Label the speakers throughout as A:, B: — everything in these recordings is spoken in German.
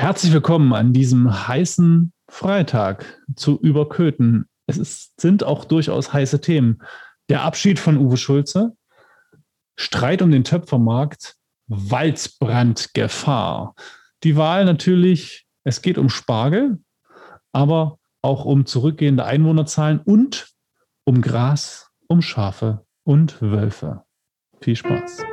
A: Herzlich willkommen an diesem heißen Freitag zu Überköten. Es ist, sind auch durchaus heiße Themen. Der Abschied von Uwe Schulze, Streit um den Töpfermarkt, Waldbrandgefahr. Die Wahl natürlich, es geht um Spargel, aber auch um zurückgehende Einwohnerzahlen und um Gras, um Schafe und Wölfe. Viel Spaß.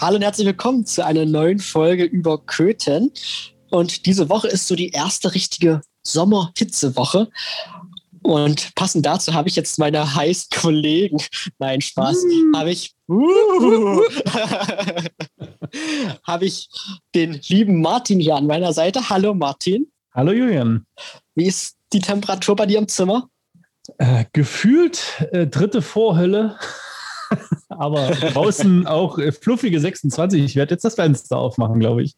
B: Hallo und herzlich willkommen zu einer neuen Folge über Köthen. Und diese Woche ist so die erste richtige Sommerhitzewoche. Und passend dazu habe ich jetzt meine heißen Kollegen, nein, Spaß, mm. habe ich, uh, habe ich den lieben Martin hier an meiner Seite. Hallo Martin.
A: Hallo Julian.
B: Wie ist die Temperatur bei dir im Zimmer?
A: Äh, gefühlt äh, dritte Vorhölle. Aber draußen auch äh, fluffige 26. Ich werde jetzt das Fenster aufmachen, glaube ich.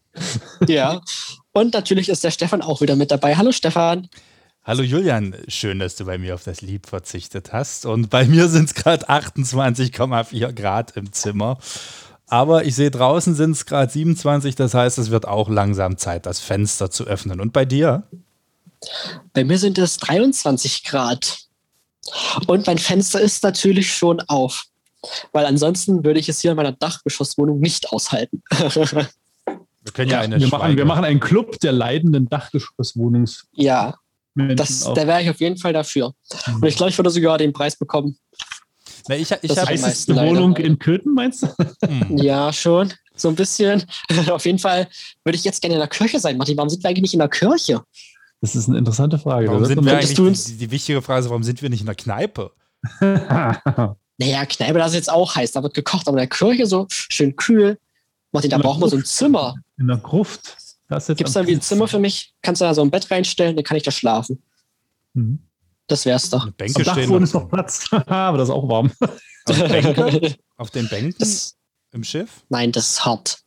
B: Ja. Und natürlich ist der Stefan auch wieder mit dabei. Hallo Stefan.
C: Hallo Julian, schön, dass du bei mir auf das Lieb verzichtet hast. Und bei mir sind es gerade 28,4 Grad im Zimmer. Aber ich sehe draußen sind es gerade 27, das heißt, es wird auch langsam Zeit, das Fenster zu öffnen. Und bei dir?
B: Bei mir sind es 23 Grad. Und mein Fenster ist natürlich schon auf. Weil ansonsten würde ich es hier in meiner Dachgeschosswohnung nicht aushalten.
A: Wir können ja, eine wir machen, wir machen einen Club der leidenden Dachgeschosswohnungs.
B: Ja, das, da wäre ich auf jeden Fall dafür. Mhm. Und ich glaube, ich würde sogar den Preis bekommen.
C: Na, ich ich
A: habe die Wohnung in Köthen, meinst du?
B: Mhm. Ja, schon. So ein bisschen. auf jeden Fall würde ich jetzt gerne in der Kirche sein. Martin, warum sind wir eigentlich nicht in der Kirche?
A: Das ist eine interessante Frage.
C: Warum sind wir eigentlich, die, die, wichtige Frage ist, warum sind wir nicht in der Kneipe?
B: naja, Kneipe, das ist jetzt auch heiß, da wird gekocht, aber in der Kirche so schön kühl. Martin, da brauchen wir so ein Zimmer.
A: In der Gruft.
B: Gibt es da wie ein Zimmer für mich? Kannst du da so ein Bett reinstellen, dann kann ich da schlafen. Mhm. Das wär's doch.
A: Bänke Am Dachboden ist noch Platz, aber das ist auch warm.
C: Bänke? Auf den Bänken das, im Schiff?
B: Nein, das ist hart.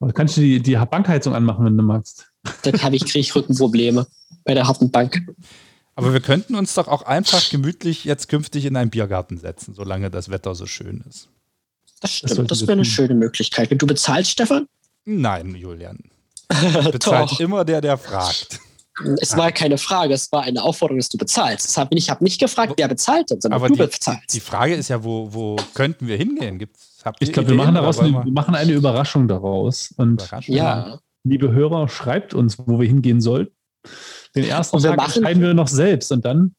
A: Aber kannst du die, die Bankheizung anmachen, wenn du magst.
B: Dann ich, kriege ich Rückenprobleme bei der harten Bank.
C: Aber wir könnten uns doch auch einfach gemütlich jetzt künftig in einen Biergarten setzen, solange das Wetter so schön ist.
B: Das stimmt, das, das wäre eine schöne Möglichkeit. Wenn du bezahlst, Stefan?
C: Nein, Julian. Bezahlt immer der, der fragt.
B: Es war keine Frage, es war eine Aufforderung, dass du bezahlst. Deshalb ich habe nicht gefragt, wer bezahlt hat, sondern
C: Aber
B: du
C: die,
B: bezahlst.
C: Die Frage ist ja, wo, wo könnten wir hingehen? Gibt's,
A: ich glaube, wir, machen daraus eine, wir machen eine Überraschung daraus. Und
B: ja.
A: liebe Hörer, schreibt uns, wo wir hingehen sollten. Den ersten Tag machen, entscheiden wir noch selbst und dann.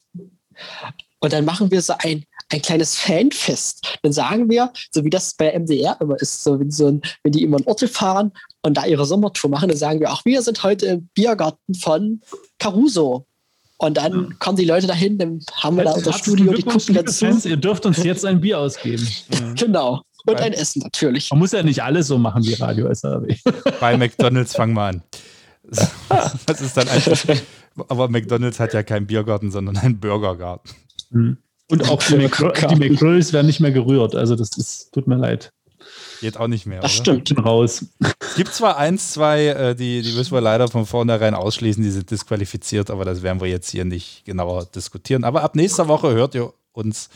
B: Und dann machen wir so ein, ein kleines Fanfest. Dann sagen wir, so wie das bei MDR immer ist, so wenn, so ein, wenn die immer in Orte fahren und da ihre Sommertour machen, dann sagen wir auch, wir sind heute im Biergarten von Caruso. Und dann kommen die Leute dahin, dann haben wir da unser Studio, die gucken dazu.
A: Fans, ihr dürft uns jetzt ein Bier ausgeben.
B: genau. Und ein Essen natürlich.
A: Man muss ja nicht alles so machen wie Radio SAW.
C: Bei McDonalds fangen wir an. Das ist dann einfach. Aber McDonalds hat ja keinen Biergarten, sondern einen Burgergarten.
A: Mhm. Und auch die, die McGrills werden nicht mehr gerührt. Also das ist, tut mir leid.
C: Geht auch nicht mehr.
B: Das
C: oder?
B: stimmt.
A: Bin raus.
C: Es gibt zwar eins, zwei, äh, die, die müssen wir leider von vornherein ausschließen, die sind disqualifiziert, aber das werden wir jetzt hier nicht genauer diskutieren. Aber ab nächster Woche hört ihr uns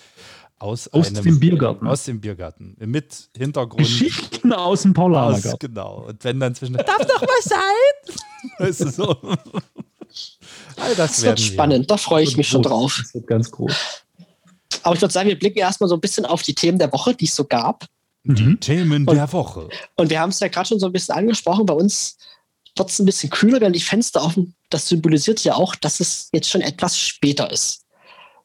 C: aus,
A: aus
C: einem,
A: dem Biergarten.
C: Aus dem Biergarten. Mit Hintergrund.
A: Geschichten aus dem Paulanergarten.
C: Genau. Und wenn dann zwischen.
B: Darf doch was sein?
C: weißt du so.
B: All das, das wird spannend, da freue ich mich
A: groß.
B: schon drauf.
A: Das wird ganz groß.
B: Aber ich würde sagen, wir blicken erstmal so ein bisschen auf die Themen der Woche, die es so gab.
C: Die mhm. Themen und, der Woche.
B: Und wir haben es ja gerade schon so ein bisschen angesprochen, bei uns wird es ein bisschen kühler, wenn die Fenster offen. Das symbolisiert ja auch, dass es jetzt schon etwas später ist.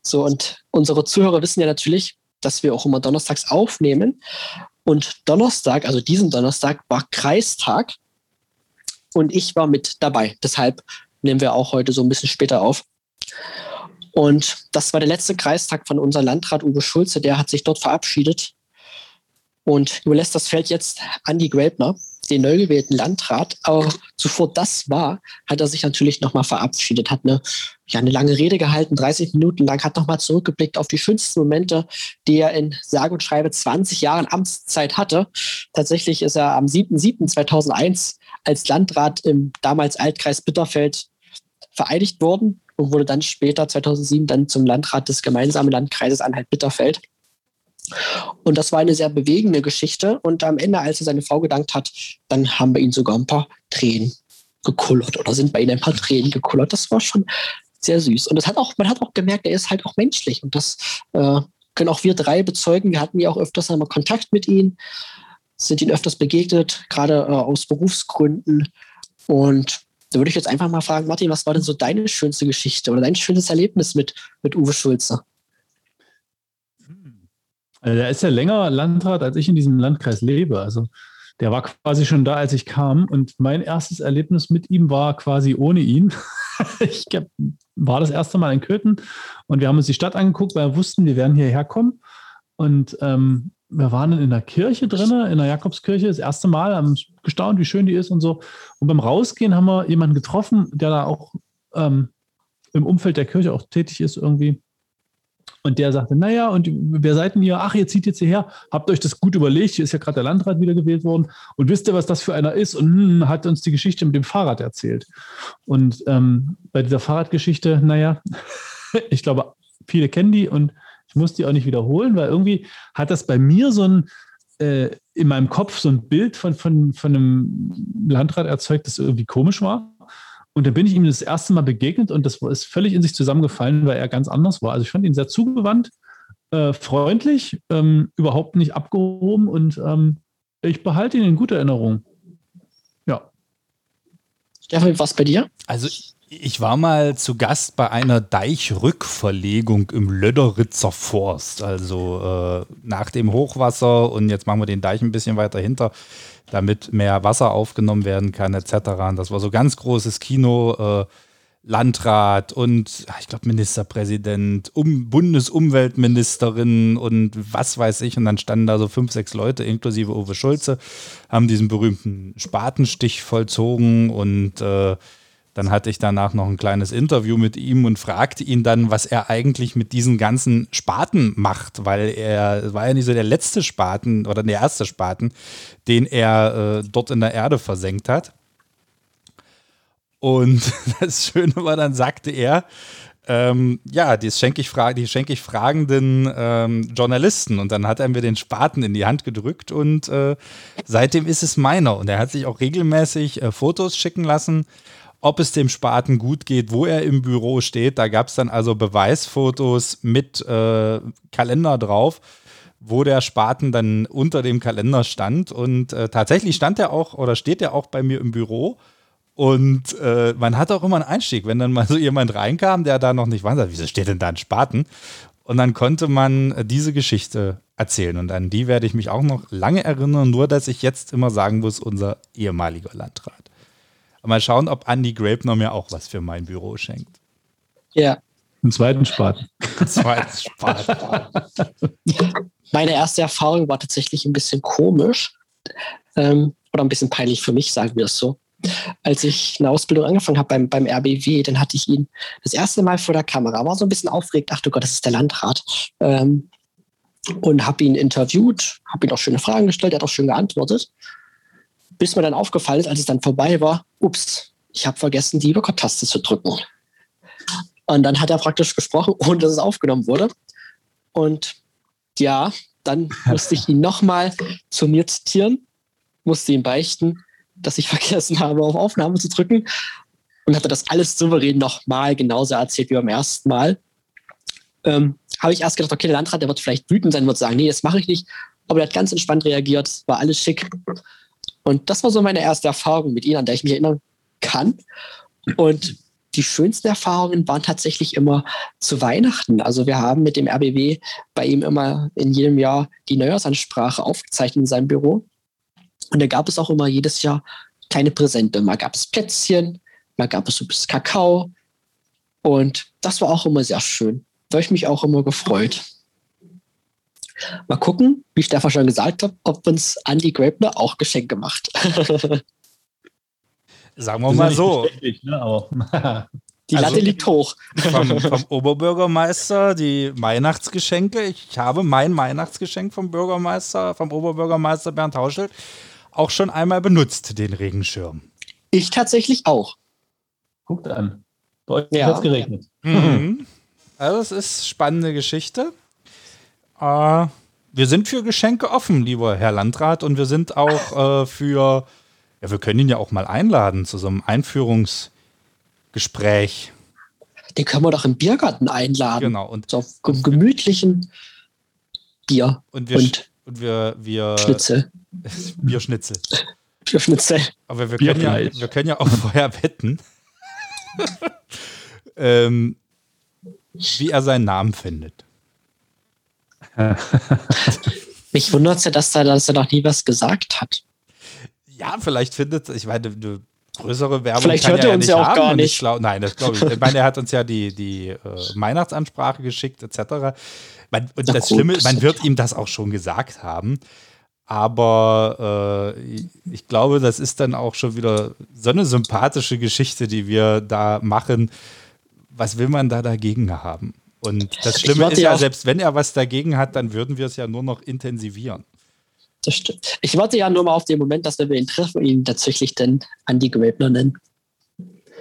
B: So, und unsere Zuhörer wissen ja natürlich, dass wir auch immer donnerstags aufnehmen. Und Donnerstag, also diesen Donnerstag, war Kreistag. Und ich war mit dabei. Deshalb nehmen wir auch heute so ein bisschen später auf. Und das war der letzte Kreistag von unserem Landrat Uwe Schulze. Der hat sich dort verabschiedet und überlässt das Feld jetzt an die Grabner. den neu gewählten Landrat. Aber zuvor das war, hat er sich natürlich nochmal verabschiedet, hat eine, ja, eine lange Rede gehalten, 30 Minuten lang, hat nochmal zurückgeblickt auf die schönsten Momente, die er in sage und schreibe 20 Jahren Amtszeit hatte. Tatsächlich ist er am 7.7.2001 als Landrat im damals Altkreis Bitterfeld vereidigt worden und wurde dann später 2007 dann zum Landrat des gemeinsamen Landkreises Anhalt-Bitterfeld. Und das war eine sehr bewegende Geschichte. Und am Ende, als er seine Frau gedankt hat, dann haben wir ihn sogar ein paar Tränen gekullert oder sind bei ihm ein paar Tränen gekullert. Das war schon sehr süß. Und das hat auch, man hat auch gemerkt, er ist halt auch menschlich. Und das äh, können auch wir drei bezeugen. Wir hatten ja auch öfters einmal Kontakt mit ihm, sind ihm öfters begegnet, gerade äh, aus Berufsgründen. Und da würde ich jetzt einfach mal fragen, Martin, was war denn so deine schönste Geschichte oder dein schönstes Erlebnis mit, mit Uwe Schulze?
A: Also der ist ja länger Landrat, als ich in diesem Landkreis lebe. Also der war quasi schon da, als ich kam. Und mein erstes Erlebnis mit ihm war quasi ohne ihn. ich war das erste Mal in Köthen und wir haben uns die Stadt angeguckt, weil wir wussten, wir werden hierher kommen. Und ähm, wir waren in der Kirche drin, in der Jakobskirche, das erste Mal, haben gestaunt, wie schön die ist und so. Und beim Rausgehen haben wir jemanden getroffen, der da auch ähm, im Umfeld der Kirche auch tätig ist irgendwie. Und der sagte, naja, und wer seid denn ihr? Ach, ihr zieht jetzt hierher, habt euch das gut überlegt, hier ist ja gerade der Landrat wiedergewählt worden und wisst ihr, was das für einer ist? Und hm, hat uns die Geschichte mit dem Fahrrad erzählt. Und ähm, bei dieser Fahrradgeschichte, naja, ich glaube, viele kennen die und ich muss die auch nicht wiederholen, weil irgendwie hat das bei mir so ein, äh, in meinem Kopf so ein Bild von, von, von einem Landrat erzeugt, das irgendwie komisch war. Und dann bin ich ihm das erste Mal begegnet und das ist völlig in sich zusammengefallen, weil er ganz anders war. Also ich fand ihn sehr zugewandt, äh, freundlich, ähm, überhaupt nicht abgehoben und ähm, ich behalte ihn in guter Erinnerung. Ja.
B: Stefan, was bei dir?
C: Also ich war mal zu Gast bei einer Deichrückverlegung im Löderitzer Forst. Also äh, nach dem Hochwasser und jetzt machen wir den Deich ein bisschen weiter hinter damit mehr Wasser aufgenommen werden kann, etc. Und das war so ganz großes Kino. Äh, Landrat und ich glaube Ministerpräsident, um, Bundesumweltministerin und was weiß ich. Und dann standen da so fünf, sechs Leute, inklusive Uwe Schulze, haben diesen berühmten Spatenstich vollzogen und äh, dann hatte ich danach noch ein kleines Interview mit ihm und fragte ihn dann, was er eigentlich mit diesen ganzen Spaten macht, weil er war ja nicht so der letzte Spaten oder der erste Spaten, den er äh, dort in der Erde versenkt hat. Und das Schöne war, dann sagte er, ähm, ja, die schenke ich, die schenke ich fragenden ähm, Journalisten. Und dann hat er mir den Spaten in die Hand gedrückt und äh, seitdem ist es meiner. Und er hat sich auch regelmäßig äh, Fotos schicken lassen ob es dem Spaten gut geht, wo er im Büro steht. Da gab es dann also Beweisfotos mit äh, Kalender drauf, wo der Spaten dann unter dem Kalender stand. Und äh, tatsächlich stand er auch oder steht er auch bei mir im Büro. Und äh, man hat auch immer einen Einstieg, wenn dann mal so jemand reinkam, der da noch nicht weiß, wieso steht denn da ein Spaten? Und dann konnte man äh, diese Geschichte erzählen. Und an die werde ich mich auch noch lange erinnern, nur dass ich jetzt immer sagen muss, unser ehemaliger Landrat. Mal schauen, ob Andy Grabner mir auch was für mein Büro schenkt.
B: Ja.
A: Einen zweiten Spaten.
C: Zweiten Spaten.
B: Meine erste Erfahrung war tatsächlich ein bisschen komisch ähm, oder ein bisschen peinlich für mich, sagen wir es so. Als ich eine Ausbildung angefangen habe beim, beim RBW, dann hatte ich ihn das erste Mal vor der Kamera, war so ein bisschen aufgeregt, ach du Gott, das ist der Landrat. Ähm, und habe ihn interviewt, habe ihn auch schöne Fragen gestellt, er hat auch schön geantwortet bis mir dann aufgefallen ist, als es dann vorbei war, ups, ich habe vergessen, die Überkopftaste zu drücken. Und dann hat er praktisch gesprochen, ohne dass es aufgenommen wurde. Und ja, dann musste ich ihn nochmal zu mir zitieren, musste ihm beichten, dass ich vergessen habe, auf Aufnahme zu drücken. Und hatte das alles souverän nochmal genauso erzählt wie beim ersten Mal. Ähm, habe ich erst gedacht, okay, der Landrat, der wird vielleicht wütend sein, wird sagen, nee, das mache ich nicht. Aber der hat ganz entspannt reagiert, war alles schick. Und das war so meine erste Erfahrung mit ihnen, an der ich mich erinnern kann. Und die schönsten Erfahrungen waren tatsächlich immer zu Weihnachten. Also wir haben mit dem RBW bei ihm immer in jedem Jahr die Neujahrsansprache aufgezeichnet in seinem Büro. Und da gab es auch immer jedes Jahr kleine Präsente. Mal gab es Plätzchen, mal gab es so bisschen Kakao. Und das war auch immer sehr schön. Da habe ich mich auch immer gefreut. Mal gucken, wie Stefan schon gesagt hat, ob uns Andy Grabner auch Geschenke macht.
C: Sagen wir mal so.
A: Ne, aber
B: Die
C: Also-
B: Latte liegt hoch.
C: Vom, vom Oberbürgermeister die Weihnachtsgeschenke. Ich habe mein Weihnachtsgeschenk vom Bürgermeister, vom Oberbürgermeister Bernd Hauschel auch schon einmal benutzt, den Regenschirm.
B: Ich tatsächlich auch.
A: Guckt an. Bei euch
B: Ja.
A: hat es geregnet.
C: Mhm. Also es ist spannende Geschichte. Äh, wir sind für Geschenke offen, lieber Herr Landrat, und wir sind auch äh, für, ja, wir können ihn ja auch mal einladen zu so einem Einführungsgespräch.
B: Den können wir doch im Biergarten einladen.
C: Genau. Und,
B: So auf ge- gemütlichen Bier
C: und wir,
B: und
C: und wir, wir
B: Schnitzel.
C: Bierschnitzel.
B: Für Schnitzel.
C: Aber wir können, ja, wir können ja auch vorher wetten, ähm, wie er seinen Namen findet.
B: Mich wundert es ja, dass er, dass er noch nie was gesagt hat.
C: Ja, vielleicht findet, ich meine, eine größere Werbung
B: Vielleicht
C: kann
B: hört
C: er
B: er
C: ja
B: uns
C: nicht
B: ja auch
C: haben.
B: gar nicht.
C: Ich glaub, nein, das glaube ich. Ich meine, er hat uns ja die, die äh, Weihnachtsansprache geschickt, etc. Man, und
B: Na
C: das
B: gut,
C: Schlimme,
B: das
C: man wird ihm das auch schon gesagt haben. Aber äh, ich glaube, das ist dann auch schon wieder so eine sympathische Geschichte, die wir da machen. Was will man da dagegen haben? Und das Schlimme ist
B: ja
C: selbst wenn er was dagegen hat, dann würden wir es ja nur noch intensivieren.
B: Das stimmt. Ich warte ja nur mal auf den Moment, dass wenn wir ihn treffen, ihn tatsächlich dann Andy Grabner nennen.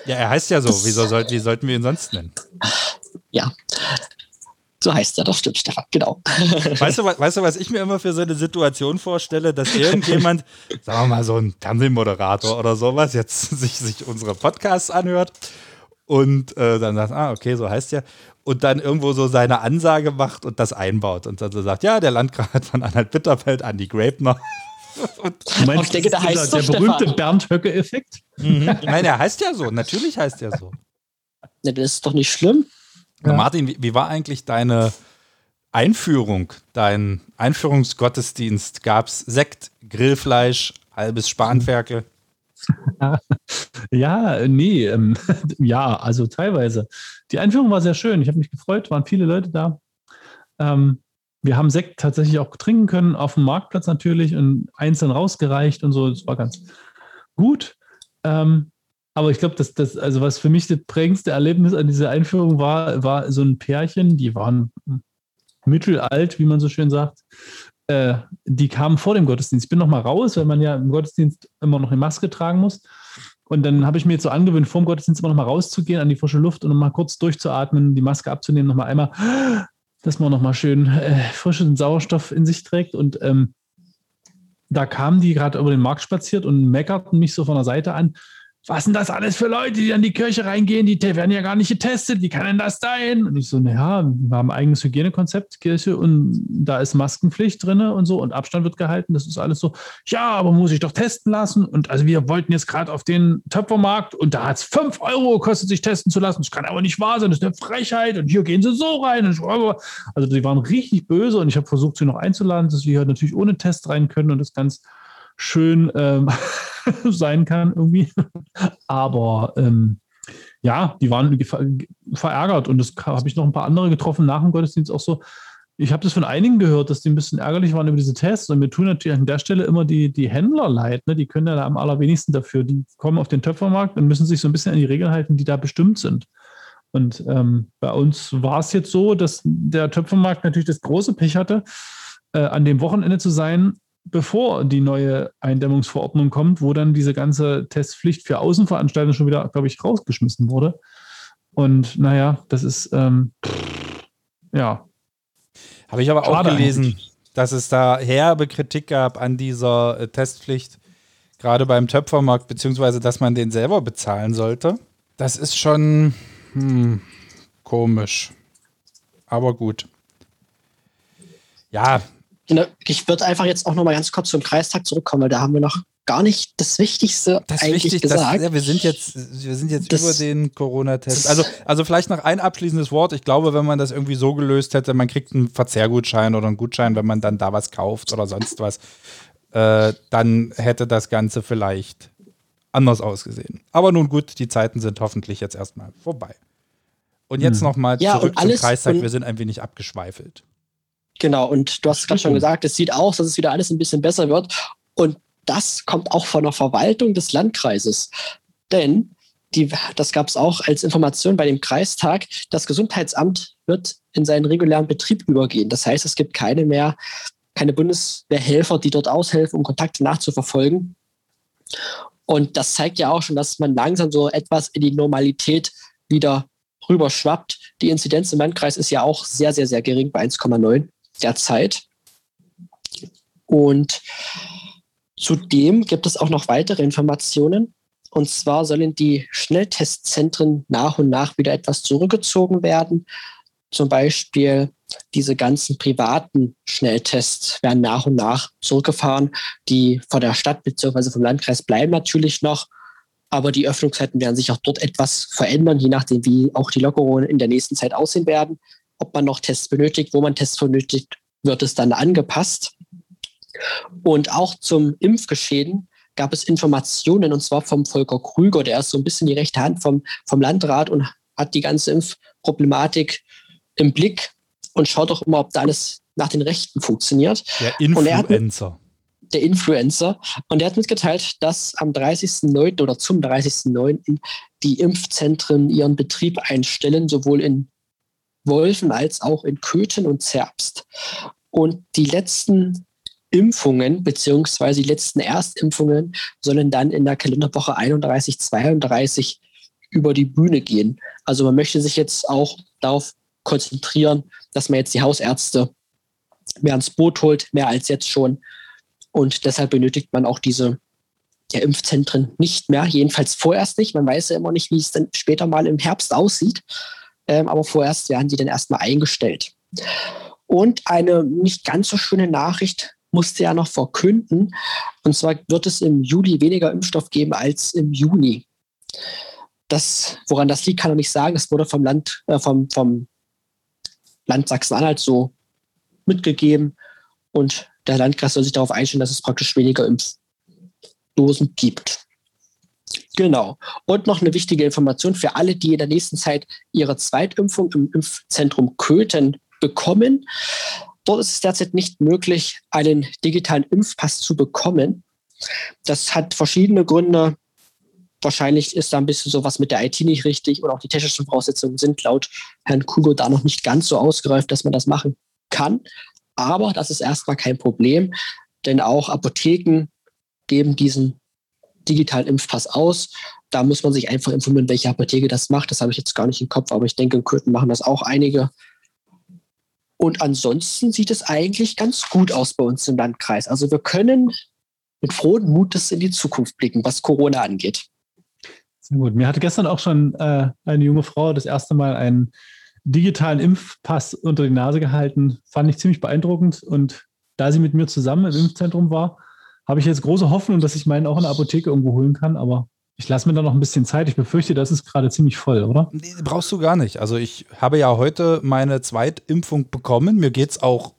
C: Ja, er heißt ja so. Wieso soll, wie sollten wir ihn sonst nennen?
B: Ja. So heißt er, das stimmt, Stefan, genau.
C: Weißt du, weißt du, was ich mir immer für so eine Situation vorstelle, dass irgendjemand, sagen wir mal, so ein Fernsehmoderator oder sowas, jetzt sich, sich unsere Podcasts anhört und äh, dann sagt, ah, okay, so heißt ja, und dann irgendwo so seine Ansage macht und das einbaut und dann so sagt, ja, der Landgraf von Anhalt-Bitterfeld, Andi Grabner.
A: Du meinst,
B: ich denke,
A: das
B: da heißt
A: dieser, der berühmte
B: Stefan.
A: Bernd Höcke-Effekt.
C: Nein, er heißt ja so, natürlich heißt er so.
B: Ne, das ist doch nicht schlimm.
A: Ja.
C: Martin, wie, wie war eigentlich deine Einführung, dein Einführungsgottesdienst? Gab es Sekt, Grillfleisch, halbes Spanferkel?
A: Ja, nee, ähm, ja, also teilweise. Die Einführung war sehr schön. Ich habe mich gefreut, waren viele Leute da. Ähm, wir haben Sekt tatsächlich auch trinken können, auf dem Marktplatz natürlich und einzeln rausgereicht und so. Das war ganz gut. Ähm, aber ich glaube, dass das, also was für mich das prägendste Erlebnis an dieser Einführung war, war so ein Pärchen, die waren mittelalt, wie man so schön sagt. Äh, die kamen vor dem Gottesdienst. Ich bin noch mal raus, weil man ja im Gottesdienst immer noch eine Maske tragen muss. Und dann habe ich mir jetzt so angewöhnt, vor dem Gottesdienst immer noch mal rauszugehen an die frische Luft und mal kurz durchzuatmen, die Maske abzunehmen, noch mal einmal, dass man noch mal schön äh, frischen Sauerstoff in sich trägt. Und ähm, da kamen die gerade über den Markt spaziert und meckerten mich so von der Seite an. Was sind das alles für Leute, die an die Kirche reingehen? Die werden ja gar nicht getestet. Wie kann denn das sein? Und ich so, naja, wir haben ein eigenes Hygienekonzept, Kirche, und da ist Maskenpflicht drin und so und Abstand wird gehalten. Das ist alles so, ja, aber muss ich doch testen lassen. Und also wir wollten jetzt gerade auf den Töpfermarkt und da hat es 5 Euro gekostet, sich testen zu lassen. Das kann aber nicht wahr sein, das ist eine Frechheit. Und hier gehen sie so rein. Also die waren richtig böse und ich habe versucht, sie noch einzuladen, dass wir halt natürlich ohne Test rein können und das ganz schön ähm, sein kann irgendwie. Aber ähm, ja, die waren verärgert und das habe ich noch ein paar andere getroffen nach dem Gottesdienst auch so. Ich habe das von einigen gehört, dass die ein bisschen ärgerlich waren über diese Tests und mir tun natürlich an der Stelle immer die, die Händler leid. Ne? Die können ja da am allerwenigsten dafür. Die kommen auf den Töpfermarkt und müssen sich so ein bisschen an die Regeln halten, die da bestimmt sind. Und ähm, bei uns war es jetzt so, dass der Töpfermarkt natürlich das große Pech hatte, äh, an dem Wochenende zu sein, bevor die neue Eindämmungsverordnung kommt, wo dann diese ganze Testpflicht für Außenveranstaltungen schon wieder, glaube ich, rausgeschmissen wurde. Und naja, das ist, ähm, ja,
C: Habe ich aber auch
A: Schade
C: gelesen,
A: eigentlich.
C: dass es da herbe Kritik gab an dieser äh, Testpflicht, gerade beim Töpfermarkt, beziehungsweise dass man den selber bezahlen sollte. Das ist schon hm, komisch. Aber gut. Ja,
B: Genau, Ich würde einfach jetzt auch noch mal ganz kurz zum Kreistag zurückkommen, weil da haben wir noch gar nicht das Wichtigste
C: das
B: eigentlich
C: wichtig,
B: gesagt.
C: ja, wir sind jetzt, wir sind jetzt
B: Das-
C: über den Corona-Test.
B: das-
C: Also, also vielleicht noch ein abschließendes Wort. Ich glaube, wenn man das irgendwie so gelöst hätte, man kriegt einen Verzehrgutschein oder einen Gutschein, wenn man dann da was kauft oder sonst was, äh, dann hätte das Ganze vielleicht anders ausgesehen. Aber nun gut, die Zeiten sind hoffentlich jetzt erstmal vorbei. Und jetzt
A: Hm.
C: nochmal
B: Ja,
C: zurück zum Kreistag. Wir sind ein wenig abgeschweifelt.
B: Genau, und du hast gerade schon gesagt, es sieht aus, dass es wieder alles ein bisschen besser wird. Und das kommt auch von der Verwaltung des Landkreises. Denn die, das gab es auch als Information bei dem Kreistag, das Gesundheitsamt wird in seinen regulären Betrieb übergehen. Das heißt, es gibt keine mehr, keine Bundeswehrhelfer, die dort aushelfen, um Kontakte nachzuverfolgen. Und das zeigt ja auch schon, dass man langsam so etwas in die Normalität wieder rüberschwappt. Die Inzidenz im Landkreis ist ja auch sehr, sehr, sehr gering bei 1,9 derzeit. Und zudem gibt es auch noch weitere Informationen. Und zwar sollen die Schnelltestzentren nach und nach wieder etwas zurückgezogen werden. Zum Beispiel diese ganzen privaten Schnelltests werden nach und nach zurückgefahren. Die von der Stadt bzw. vom Landkreis bleiben natürlich noch. Aber die Öffnungszeiten werden sich auch dort etwas verändern, je nachdem, wie auch die Lockerungen in der nächsten Zeit aussehen werden ob man noch Tests benötigt, wo man Tests benötigt, wird es dann angepasst. Und auch zum Impfgeschehen gab es Informationen, und zwar vom Volker Krüger, der ist so ein bisschen die rechte Hand vom, vom Landrat und hat die ganze Impfproblematik im Blick und schaut auch immer, ob da alles nach den Rechten funktioniert.
C: Der Influencer.
B: der Influencer. Und er hat mitgeteilt, dass am 30.09. oder zum 30.09. die Impfzentren ihren Betrieb einstellen, sowohl in Wolfen als auch in Köthen und Zerbst. Und die letzten Impfungen beziehungsweise die letzten Erstimpfungen sollen dann in der Kalenderwoche 31, 32 über die Bühne gehen. Also man möchte sich jetzt auch darauf konzentrieren, dass man jetzt die Hausärzte mehr ans Boot holt, mehr als jetzt schon. Und deshalb benötigt man auch diese ja, Impfzentren nicht mehr, jedenfalls vorerst nicht. Man weiß ja immer nicht, wie es dann später mal im Herbst aussieht ähm, aber vorerst werden die dann erstmal eingestellt. Und eine nicht ganz so schöne Nachricht musste ja noch verkünden. Und zwar wird es im Juli weniger Impfstoff geben als im Juni. Das, woran das liegt, kann er nicht sagen. Das wurde vom Land, äh, vom, vom Land Sachsen-Anhalt so mitgegeben. Und der Landkreis soll sich darauf einstellen, dass es praktisch weniger Impfdosen gibt. Genau. Und noch eine wichtige Information für alle, die in der nächsten Zeit ihre Zweitimpfung im Impfzentrum Köthen bekommen. Dort ist es derzeit nicht möglich, einen digitalen Impfpass zu bekommen. Das hat verschiedene Gründe. Wahrscheinlich ist da ein bisschen sowas mit der IT nicht richtig oder auch die technischen Voraussetzungen sind laut Herrn Kugo da noch nicht ganz so ausgereift, dass man das machen kann. Aber das ist erstmal kein Problem, denn auch Apotheken geben diesen digitalen Impfpass aus. Da muss man sich einfach informieren, welche Apotheke das macht. Das habe ich jetzt gar nicht im Kopf, aber ich denke, in Kürten machen das auch einige. Und ansonsten sieht es eigentlich ganz gut aus bei uns im Landkreis. Also wir können mit frohen Mutes in die Zukunft blicken, was Corona angeht.
A: Sehr gut. Mir hatte gestern auch schon äh, eine junge Frau das erste Mal einen digitalen Impfpass unter die Nase gehalten. Fand ich ziemlich beeindruckend. Und da sie mit mir zusammen im Impfzentrum war, habe ich jetzt große Hoffnung, dass ich meinen auch in der Apotheke irgendwo holen kann, aber ich lasse mir da noch ein bisschen Zeit. Ich befürchte, das ist gerade ziemlich voll, oder?
C: Nee, brauchst du gar nicht. Also ich habe ja heute meine Zweitimpfung bekommen. Mir geht es auch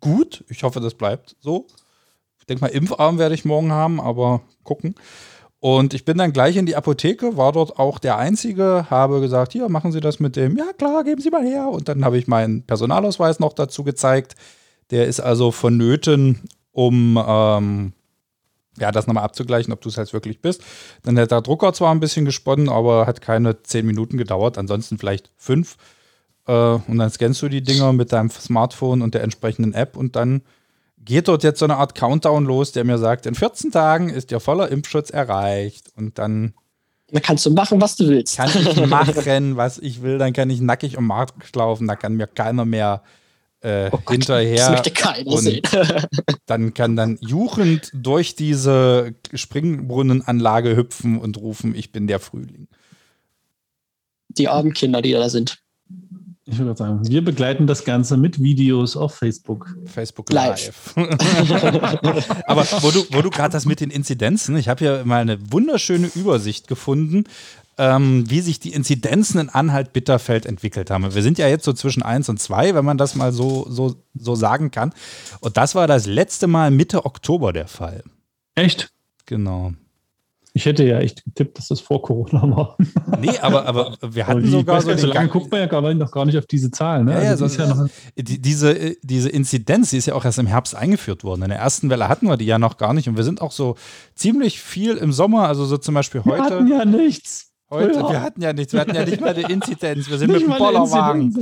C: gut. Ich hoffe, das bleibt so. Ich denke mal, Impfarm werde ich morgen haben, aber gucken. Und ich bin dann gleich in die Apotheke, war dort auch der Einzige, habe gesagt, hier, machen Sie das mit dem, ja klar, geben Sie mal her. Und dann habe ich meinen Personalausweis noch dazu gezeigt. Der ist also vonnöten, um ähm, ja, das nochmal abzugleichen, ob du es halt wirklich bist. Dann hat der Drucker zwar ein bisschen gesponnen, aber hat keine zehn Minuten gedauert, ansonsten vielleicht fünf. Äh, und dann scannst du die Dinger mit deinem Smartphone und der entsprechenden App und dann geht dort jetzt so eine Art Countdown los, der mir sagt, in 14 Tagen ist dir voller Impfschutz erreicht und dann
B: dann kannst du machen, was du willst.
C: Kann ich machen, was ich will, dann kann ich nackig um Markt laufen, da kann mir keiner mehr äh, oh Gott, hinterher. Das
B: möchte keiner und sehen.
C: dann kann dann juchend durch diese Springbrunnenanlage hüpfen und rufen, ich bin der Frühling.
B: Die armen Kinder, die da sind.
A: Ich würde sagen, wir begleiten das Ganze mit Videos auf Facebook.
C: Facebook Live. Aber wo du, wo du gerade das mit den Inzidenzen, ich habe hier mal eine wunderschöne Übersicht gefunden, ähm, wie sich die Inzidenzen in Anhalt-Bitterfeld entwickelt haben. Wir sind ja jetzt so zwischen 1 und 2, wenn man das mal so, so, so sagen kann. Und das war das letzte Mal Mitte Oktober der Fall.
A: Echt?
C: Genau.
A: Ich hätte ja echt getippt, dass das vor Corona war.
C: Nee, aber, aber wir hatten
A: die,
C: sogar so.
A: So lange guckt man ja gar nicht, noch gar nicht auf diese Zahlen. Ne?
C: Ja, also ja, so, ja die, diese, diese Inzidenz, die ist ja auch erst im Herbst eingeführt worden. In der ersten Welle hatten wir die ja noch gar nicht. Und wir sind auch so ziemlich viel im Sommer, also so zum Beispiel heute. Wir
A: hatten ja nichts.
C: Heute, ja. wir hatten ja nichts, wir hatten ja nicht mal die Inzidenz. Wir sind nicht mit dem Bollerwagen.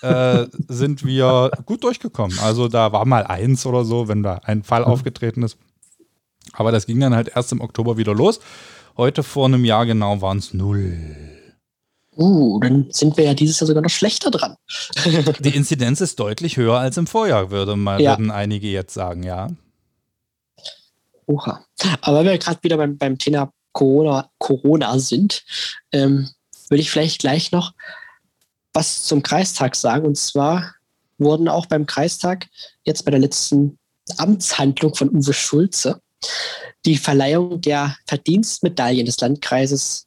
C: Äh, sind wir gut durchgekommen. Also da war mal eins oder so, wenn da ein Fall aufgetreten ist. Aber das ging dann halt erst im Oktober wieder los. Heute vor einem Jahr genau waren es null.
B: Uh, dann sind wir ja dieses Jahr sogar noch schlechter dran.
C: Die Inzidenz ist deutlich höher als im Vorjahr, würde mal, ja. würden einige jetzt sagen, ja.
B: Oha. Aber wenn wir gerade wieder beim, beim Thema Corona, Corona sind, ähm, würde ich vielleicht gleich noch was zum Kreistag sagen. Und zwar wurden auch beim Kreistag jetzt bei der letzten Amtshandlung von Uwe Schulze die Verleihung der Verdienstmedaillen des Landkreises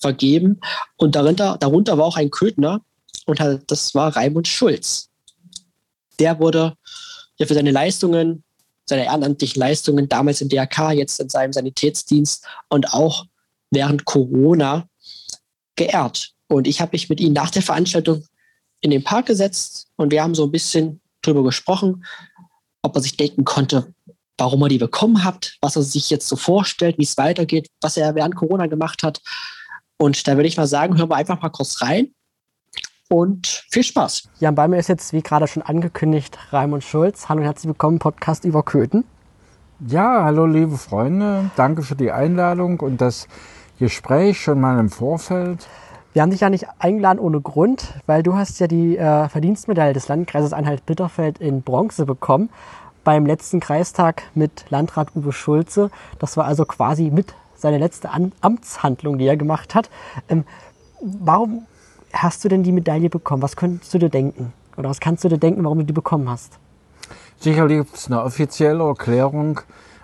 B: vergeben. Und darunter, darunter war auch ein Köthner und das war Raimund Schulz. Der wurde ja für seine Leistungen, seine ehrenamtlichen Leistungen damals im DRK, jetzt in seinem Sanitätsdienst und auch während Corona geehrt. Und ich habe mich mit ihm nach der Veranstaltung in den Park gesetzt und wir haben so ein bisschen drüber gesprochen, ob er sich denken konnte, warum er die bekommen hat, was er sich jetzt so vorstellt, wie es weitergeht, was er während Corona gemacht hat. Und da würde ich mal sagen, hören wir einfach mal kurz rein und viel Spaß.
D: Ja, bei mir ist jetzt, wie gerade schon angekündigt, Raimund Schulz. Hallo und herzlich willkommen, Podcast über Köthen.
E: Ja, hallo liebe Freunde, danke für die Einladung und das Gespräch schon mal im Vorfeld.
D: Wir haben dich ja nicht eingeladen ohne Grund, weil du hast ja die äh, Verdienstmedaille des Landkreises Anhalt-Bitterfeld in Bronze bekommen beim letzten Kreistag mit Landrat Uwe Schulze. Das war also quasi mit seine letzte An Amtshandlung, die er gemacht hat. Ähm, warum hast du denn die Medaille bekommen? Was könntest du dir denken? Oder was kannst du dir denken, warum du die bekommen hast?
E: Sicherlich gibt es eine offizielle Erklärung.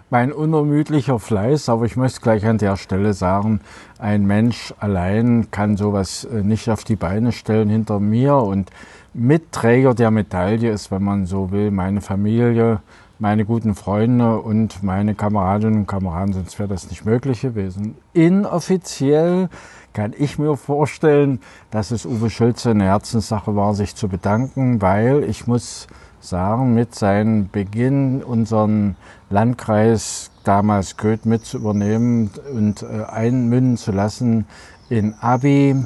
E: Mein unermüdlicher Fleiß, aber ich möchte gleich an der Stelle sagen, ein Mensch allein kann sowas äh, nicht auf die Beine stellen hinter mir und Mitträger der Medaille ist, wenn man so will, meine Familie, meine guten Freunde und meine Kameradinnen und Kameraden, sonst wäre das nicht möglich gewesen. Inoffiziell kann ich mir vorstellen, dass es Uwe Schulze eine Herzenssache war, sich zu bedanken, weil ich muss sagen, mit seinem Beginn unseren Landkreis damals Goeth mit zu übernehmen und äh, einmünden zu lassen in Abi,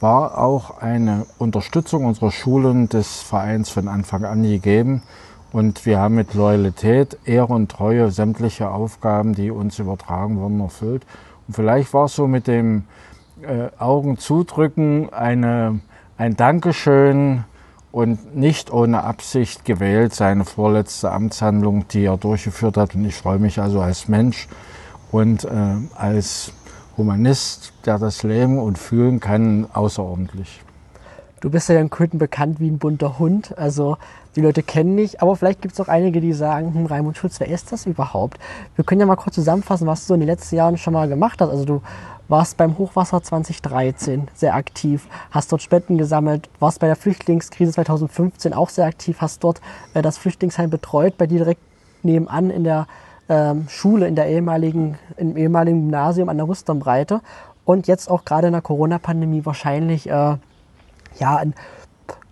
E: war auch eine Unterstützung unserer Schulen des Vereins von Anfang an gegeben. Und wir haben mit Loyalität, Ehre und Treue sämtliche Aufgaben, die uns übertragen wurden, erfüllt. Und vielleicht war es so mit dem äh, Augen zudrücken eine, ein Dankeschön und nicht ohne Absicht gewählt seine vorletzte Amtshandlung, die er durchgeführt hat. Und ich freue mich also als Mensch und äh, als Humanist, der das leben und fühlen kann, außerordentlich.
D: Du bist ja in Köthen bekannt wie ein bunter Hund. Also die Leute kennen dich, aber vielleicht gibt es auch einige, die sagen, hm, Raimund Schulz, wer ist das überhaupt? Wir können ja mal kurz zusammenfassen, was du in den letzten Jahren schon mal gemacht hast. Also du warst beim Hochwasser 2013 sehr aktiv, hast dort Spenden gesammelt, warst bei der Flüchtlingskrise 2015 auch sehr aktiv, hast dort äh, das Flüchtlingsheim betreut, bei dir direkt nebenan in der ähm, Schule in der ehemaligen, im ehemaligen Gymnasium an der Rüstermbreite und jetzt auch gerade in der Corona-Pandemie wahrscheinlich äh, ja ein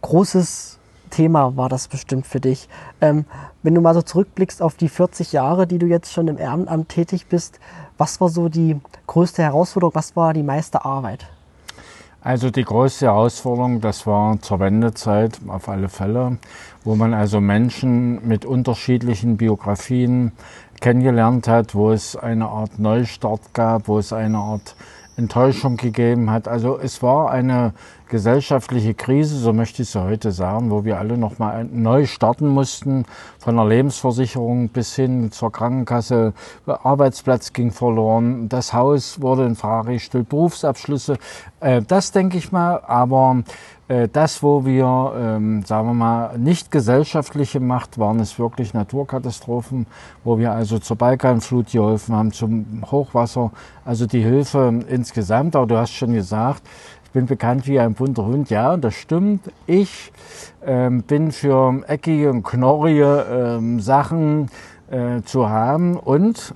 D: großes Thema war das bestimmt für dich. Ähm, wenn du mal so zurückblickst auf die 40 Jahre, die du jetzt schon im Ehrenamt tätig bist, was war so die größte Herausforderung, was war die meiste Arbeit?
E: Also die größte Herausforderung, das war zur Wendezeit auf alle Fälle, wo man also Menschen mit unterschiedlichen Biografien kennengelernt hat, wo es eine Art Neustart gab, wo es eine Art Enttäuschung gegeben hat. Also es war eine gesellschaftliche Krise, so möchte ich es heute sagen, wo wir alle nochmal neu starten mussten, von der Lebensversicherung bis hin zur Krankenkasse. Arbeitsplatz ging verloren, das Haus wurde in Frage gestellt, Berufsabschlüsse. Äh, das denke ich mal, aber das, wo wir, ähm, sagen wir mal, nicht gesellschaftliche Macht, waren es wirklich Naturkatastrophen, wo wir also zur Balkanflut geholfen haben, zum Hochwasser, also die Hilfe insgesamt. Aber du hast schon gesagt, ich bin bekannt wie ein bunter Hund. Ja, das stimmt. Ich ähm, bin für eckige und knorrige ähm, Sachen äh, zu haben und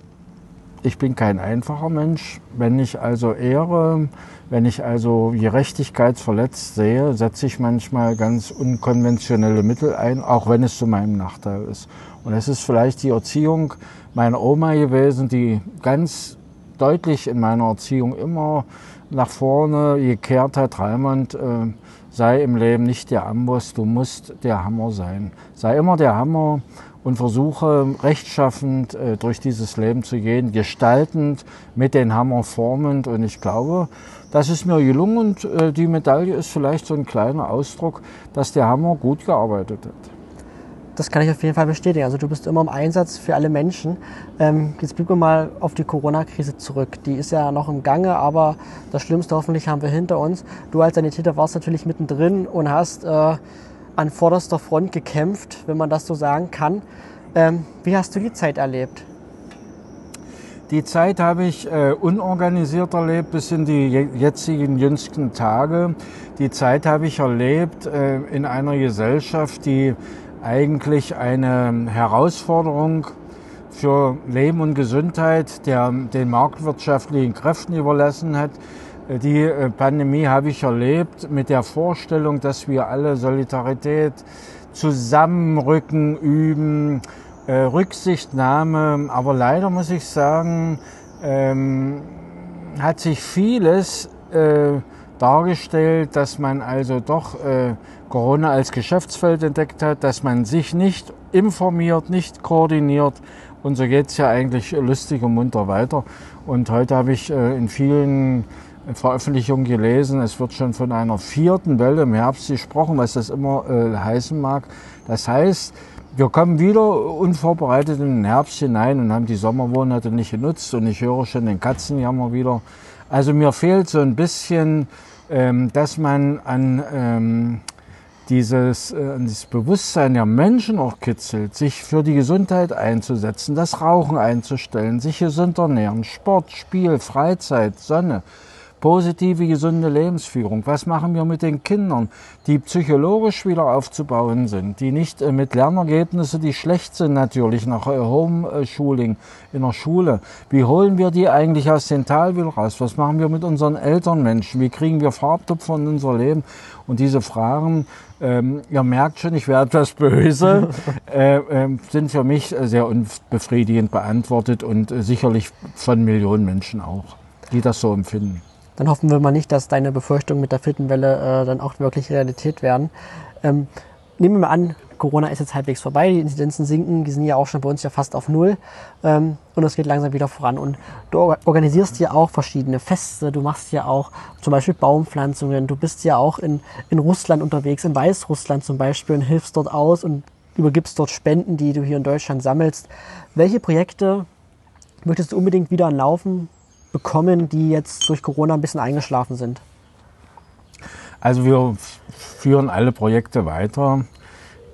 E: Ich bin kein einfacher Mensch. Wenn ich also Ehre, wenn ich also Gerechtigkeitsverletzt sehe, setze ich manchmal ganz unkonventionelle Mittel ein, auch wenn es zu meinem Nachteil ist. Und es ist vielleicht die Erziehung meiner Oma gewesen, die ganz deutlich in meiner Erziehung immer nach vorne gekehrt hat, Raimund, äh, sei im Leben nicht der Amboss, du musst der Hammer sein. Sei immer der Hammer und versuche rechtschaffend äh, durch dieses Leben zu gehen, gestaltend, mit den Hammer formend. Und ich glaube, das ist mir gelungen und äh, die Medaille ist vielleicht so ein kleiner Ausdruck, dass der Hammer gut gearbeitet hat.
D: Das kann ich auf jeden Fall bestätigen. Also du bist immer im Einsatz für alle Menschen. Ähm, jetzt blicken wir mal auf die Corona-Krise zurück. Die ist ja noch im Gange, aber das Schlimmste hoffentlich haben wir hinter uns. Du als Sanitäter warst natürlich mittendrin und hast äh, an vorderster Front gekämpft, wenn man das so sagen kann. Ähm, wie hast du die Zeit erlebt?
E: Die Zeit habe ich äh, unorganisiert erlebt bis in die jetzigen jüngsten Tage. Die Zeit habe ich erlebt äh, in einer Gesellschaft, die eigentlich eine Herausforderung für Leben und Gesundheit der, den marktwirtschaftlichen Kräften überlassen hat. Die äh, Pandemie habe ich erlebt mit der Vorstellung, dass wir alle Solidarität, Zusammenrücken üben, äh, Rücksichtnahme. Aber leider muss ich sagen, ähm, hat sich vieles äh, dargestellt, dass man also doch äh, Corona als Geschäftsfeld entdeckt hat, dass man sich nicht informiert, nicht koordiniert. Und so geht es ja eigentlich lustig und munter weiter. Und heute habe ich äh, in vielen Veröffentlichungen gelesen, es wird schon von einer vierten Welle im Herbst gesprochen, was das immer äh, heißen mag. Das heißt, wir kommen wieder unvorbereitet in den Herbst hinein und haben die Sommermonate nicht genutzt und ich höre schon den Katzenjammer wieder. Also mir fehlt so ein bisschen, ähm, dass man an ähm, dieses, äh, dieses Bewusstsein der Menschen auch kitzelt, sich für die Gesundheit einzusetzen, das Rauchen einzustellen, sich gesund ernähren, Sport, Spiel, Freizeit, Sonne positive, gesunde Lebensführung. Was machen wir mit den Kindern, die psychologisch wieder aufzubauen sind, die nicht äh, mit Lernergebnissen, die schlecht sind natürlich nach äh, Homeschooling in der Schule. Wie holen wir die eigentlich aus den Tal wieder raus? Was machen wir mit unseren Elternmenschen? Wie kriegen wir Farbtupfer in unser Leben? Und diese Fragen, ähm, ihr merkt schon, ich werde etwas böse, äh, äh, sind für mich sehr unbefriedigend beantwortet und äh, sicherlich von Millionen Menschen auch, die das so empfinden
D: dann hoffen wir mal nicht, dass deine Befürchtungen mit der vierten Welle äh, dann auch wirklich Realität werden. Ähm, nehmen wir mal an, Corona ist jetzt halbwegs vorbei, die Inzidenzen sinken, die sind ja auch schon bei uns ja fast auf Null ähm, und es geht langsam wieder voran. Und du organisierst ja auch verschiedene Feste, du machst ja auch zum Beispiel Baumpflanzungen, du bist ja auch in, in Russland unterwegs, in Weißrussland zum Beispiel und hilfst dort aus und übergibst dort Spenden, die du hier in Deutschland sammelst. Welche Projekte möchtest du unbedingt wieder anlaufen bekommen, die jetzt durch Corona ein bisschen eingeschlafen sind?
E: Also wir führen alle Projekte weiter,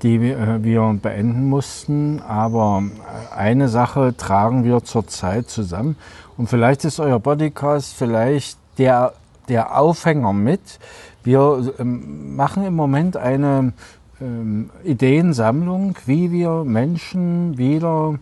E: die wir beenden mussten. Aber eine Sache tragen wir zurzeit zusammen. Und vielleicht ist euer Bodycast vielleicht der, der Aufhänger mit. Wir ähm, machen im Moment eine ähm, Ideensammlung, wie wir Menschen wieder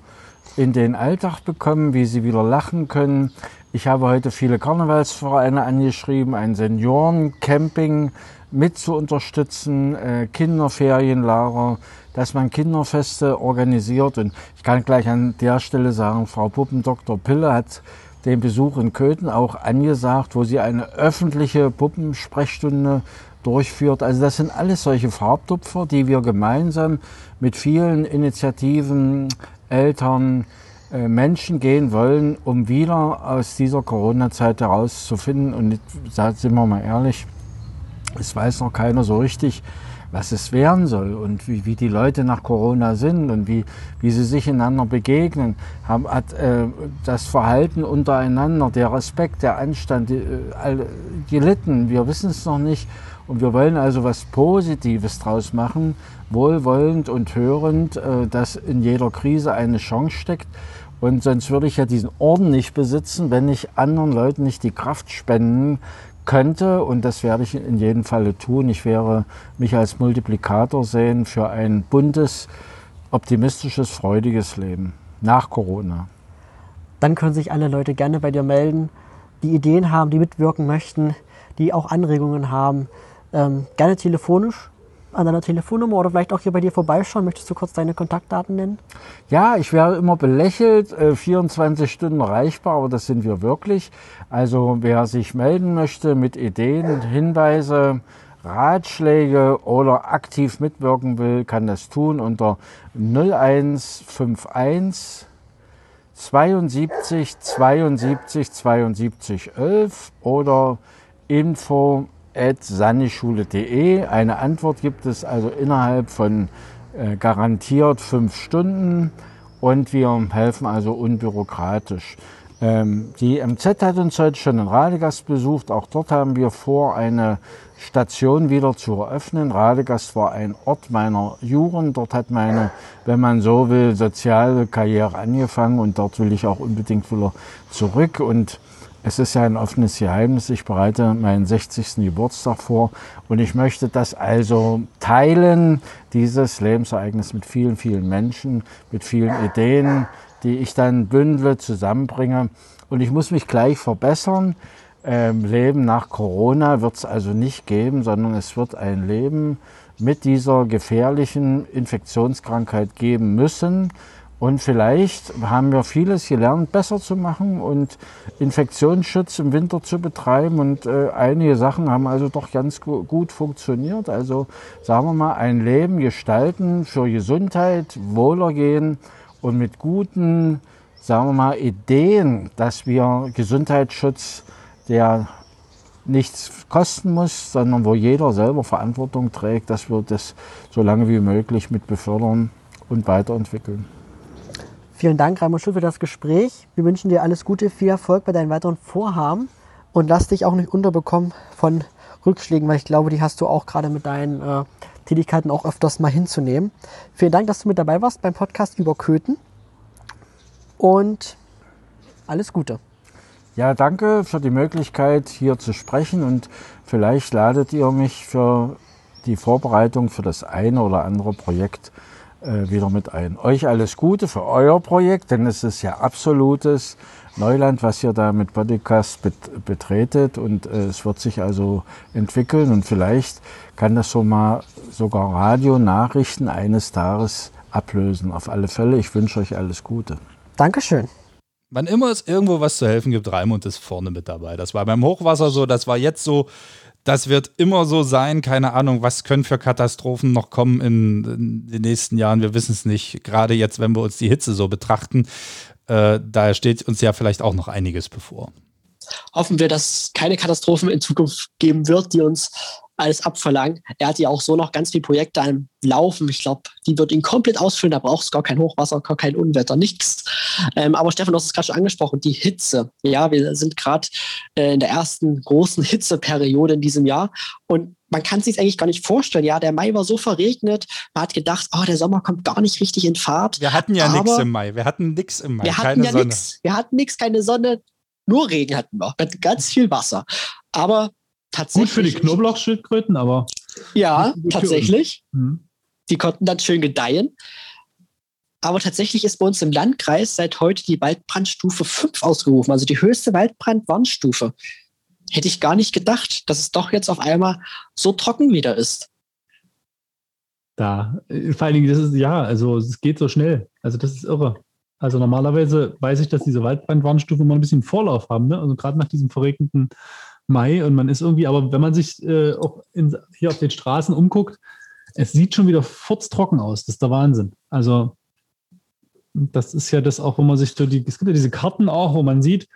E: in den Alltag bekommen, wie sie wieder lachen können, ich habe heute viele Karnevalsvereine angeschrieben, ein Seniorencamping mit zu unterstützen, äh, Kinderferienlager, dass man Kinderfeste organisiert. Und ich kann gleich an der Stelle sagen, Frau Puppendoktor Pille hat den Besuch in Köthen auch angesagt, wo sie eine öffentliche Puppensprechstunde durchführt. Also das sind alles solche Farbtupfer, die wir gemeinsam mit vielen Initiativen, Eltern, Menschen gehen wollen, um wieder aus dieser Corona-Zeit herauszufinden. Und da sind wir mal ehrlich, es weiß noch keiner so richtig, was es werden soll und wie, wie die Leute nach Corona sind und wie, wie sie sich einander begegnen. Haben, hat äh, das Verhalten untereinander, der Respekt, der Anstand die, äh, gelitten. Wir wissen es noch nicht. Und wir wollen also was Positives draus machen, wohlwollend und hörend, äh, dass in jeder Krise eine Chance steckt. Und sonst würde ich ja diesen Orden nicht besitzen, wenn ich anderen Leuten nicht die Kraft spenden könnte. Und das werde ich in jedem Falle tun. Ich werde mich als Multiplikator sehen für ein buntes, optimistisches, freudiges Leben nach Corona.
D: dann können sich alle Leute gerne bei dir melden, die Ideen haben, die mitwirken möchten, die auch Anregungen haben. Ähm, gerne telefonisch an deiner Telefonnummer oder vielleicht auch hier bei dir vorbeischauen. Möchtest du kurz deine Kontaktdaten nennen?
E: Ja, ich werde immer belächelt, äh, 24 Stunden erreichbar, aber das sind wir wirklich. Also wer sich melden möchte mit Ideen, Hinweise, Ratschläge oder aktiv mitwirken will, kann das tun unter 0151 72 72 72 11 oder info at sannischule.de. Eine Antwort gibt es also innerhalb von äh, garantiert fünf Stunden und wir helfen also unbürokratisch. Ähm, die MZ hat uns heute schon in Radegast besucht. Auch dort haben wir vor, eine Station wieder zu eröffnen. Radegast war ein Ort meiner Jugend. Dort hat meine, wenn man so will, soziale Karriere angefangen und dort will ich auch unbedingt wieder zurück. Und es ist ja ein offenes Geheimnis. Ich bereite meinen 60. Geburtstag vor und ich möchte das also teilen, dieses Lebensereignis mit vielen, vielen Menschen, mit vielen Ideen, die ich dann bündle, zusammenbringe. Und ich muss mich gleich verbessern. Ähm, Leben nach Corona wird es also nicht geben, sondern es wird ein Leben mit dieser gefährlichen Infektionskrankheit geben müssen. Und vielleicht haben wir vieles gelernt, besser zu machen und Infektionsschutz im Winter zu betreiben. Und äh, einige Sachen haben also doch ganz gu gut funktioniert. Also sagen wir mal, ein Leben gestalten für Gesundheit, Wohlergehen und mit guten, sagen wir mal, Ideen, dass wir Gesundheitsschutz, der nichts kosten muss, sondern wo jeder selber Verantwortung trägt, dass wir das so lange wie möglich mit befördern und weiterentwickeln.
D: Vielen Dank, Raimund Schul, für das Gespräch. Wir wünschen dir alles Gute, viel Erfolg bei deinen weiteren Vorhaben und lass dich auch nicht unterbekommen von Rückschlägen, weil ich glaube, die hast du auch gerade mit deinen äh, Tätigkeiten auch öfters mal hinzunehmen. Vielen Dank, dass du mit dabei warst beim Podcast über Köthen und alles Gute.
E: Ja, danke für die Möglichkeit, hier zu sprechen und vielleicht ladet ihr mich für die Vorbereitung für das eine oder andere Projekt wieder mit ein. Euch alles Gute für euer Projekt, denn es ist ja absolutes Neuland, was ihr da mit Podcast bet betretet und äh, es wird sich also entwickeln und vielleicht kann das so mal sogar Radionachrichten eines Tages ablösen. Auf alle Fälle, ich wünsche euch alles Gute.
D: Dankeschön.
C: Wann immer es irgendwo was zu helfen gibt, Raimund ist vorne mit dabei. Das war beim Hochwasser so, das war jetzt so, das wird immer so sein. Keine Ahnung, was können für Katastrophen noch kommen in, in den nächsten Jahren. Wir wissen es nicht. Gerade jetzt, wenn wir uns die Hitze so betrachten, äh, da steht uns ja vielleicht auch noch einiges bevor.
B: Hoffen wir, dass es keine Katastrophen in Zukunft geben wird, die uns alles abverlangen. Er hat ja auch so noch ganz viele Projekte am Laufen. Ich glaube, die wird ihn komplett ausfüllen. Da braucht es gar kein Hochwasser, gar kein Unwetter, nichts. Ähm, aber Stefan, du hast es gerade schon angesprochen, die Hitze. Ja, wir sind gerade äh, in der ersten großen Hitzeperiode in diesem Jahr. Und man kann sich eigentlich gar nicht vorstellen. Ja, der Mai war so verregnet. Man hat gedacht, oh, der Sommer kommt gar nicht richtig in Fahrt.
C: Wir hatten ja nichts im Mai. Wir hatten nichts im Mai.
B: Wir hatten ja nichts. Wir hatten nichts, keine Sonne. Nur Regen hatten wir. Mit ganz viel Wasser. Aber tatsächlich.
A: Gut für die Knoblauchschildkröten, aber.
B: Ja, tatsächlich. Mhm. Die konnten dann schön gedeihen. Aber tatsächlich ist bei uns im Landkreis seit heute die Waldbrandstufe 5 ausgerufen, also die höchste Waldbrandwarnstufe. Hätte ich gar nicht gedacht, dass es doch jetzt auf einmal so trocken wieder ist.
A: Da, vor allen Dingen, das ist, ja, also es geht so schnell. Also das ist irre. Also normalerweise weiß ich, dass diese Waldbrandwarnstufe immer ein bisschen Vorlauf haben, ne? Also gerade nach diesem verregneten Mai und man ist irgendwie, aber wenn man sich äh, auch in, hier auf den Straßen umguckt, es sieht schon wieder furztrocken aus. Das ist der Wahnsinn. Also das ist ja das auch, wo man sich so die, es gibt ja diese Karten auch, wo man sieht,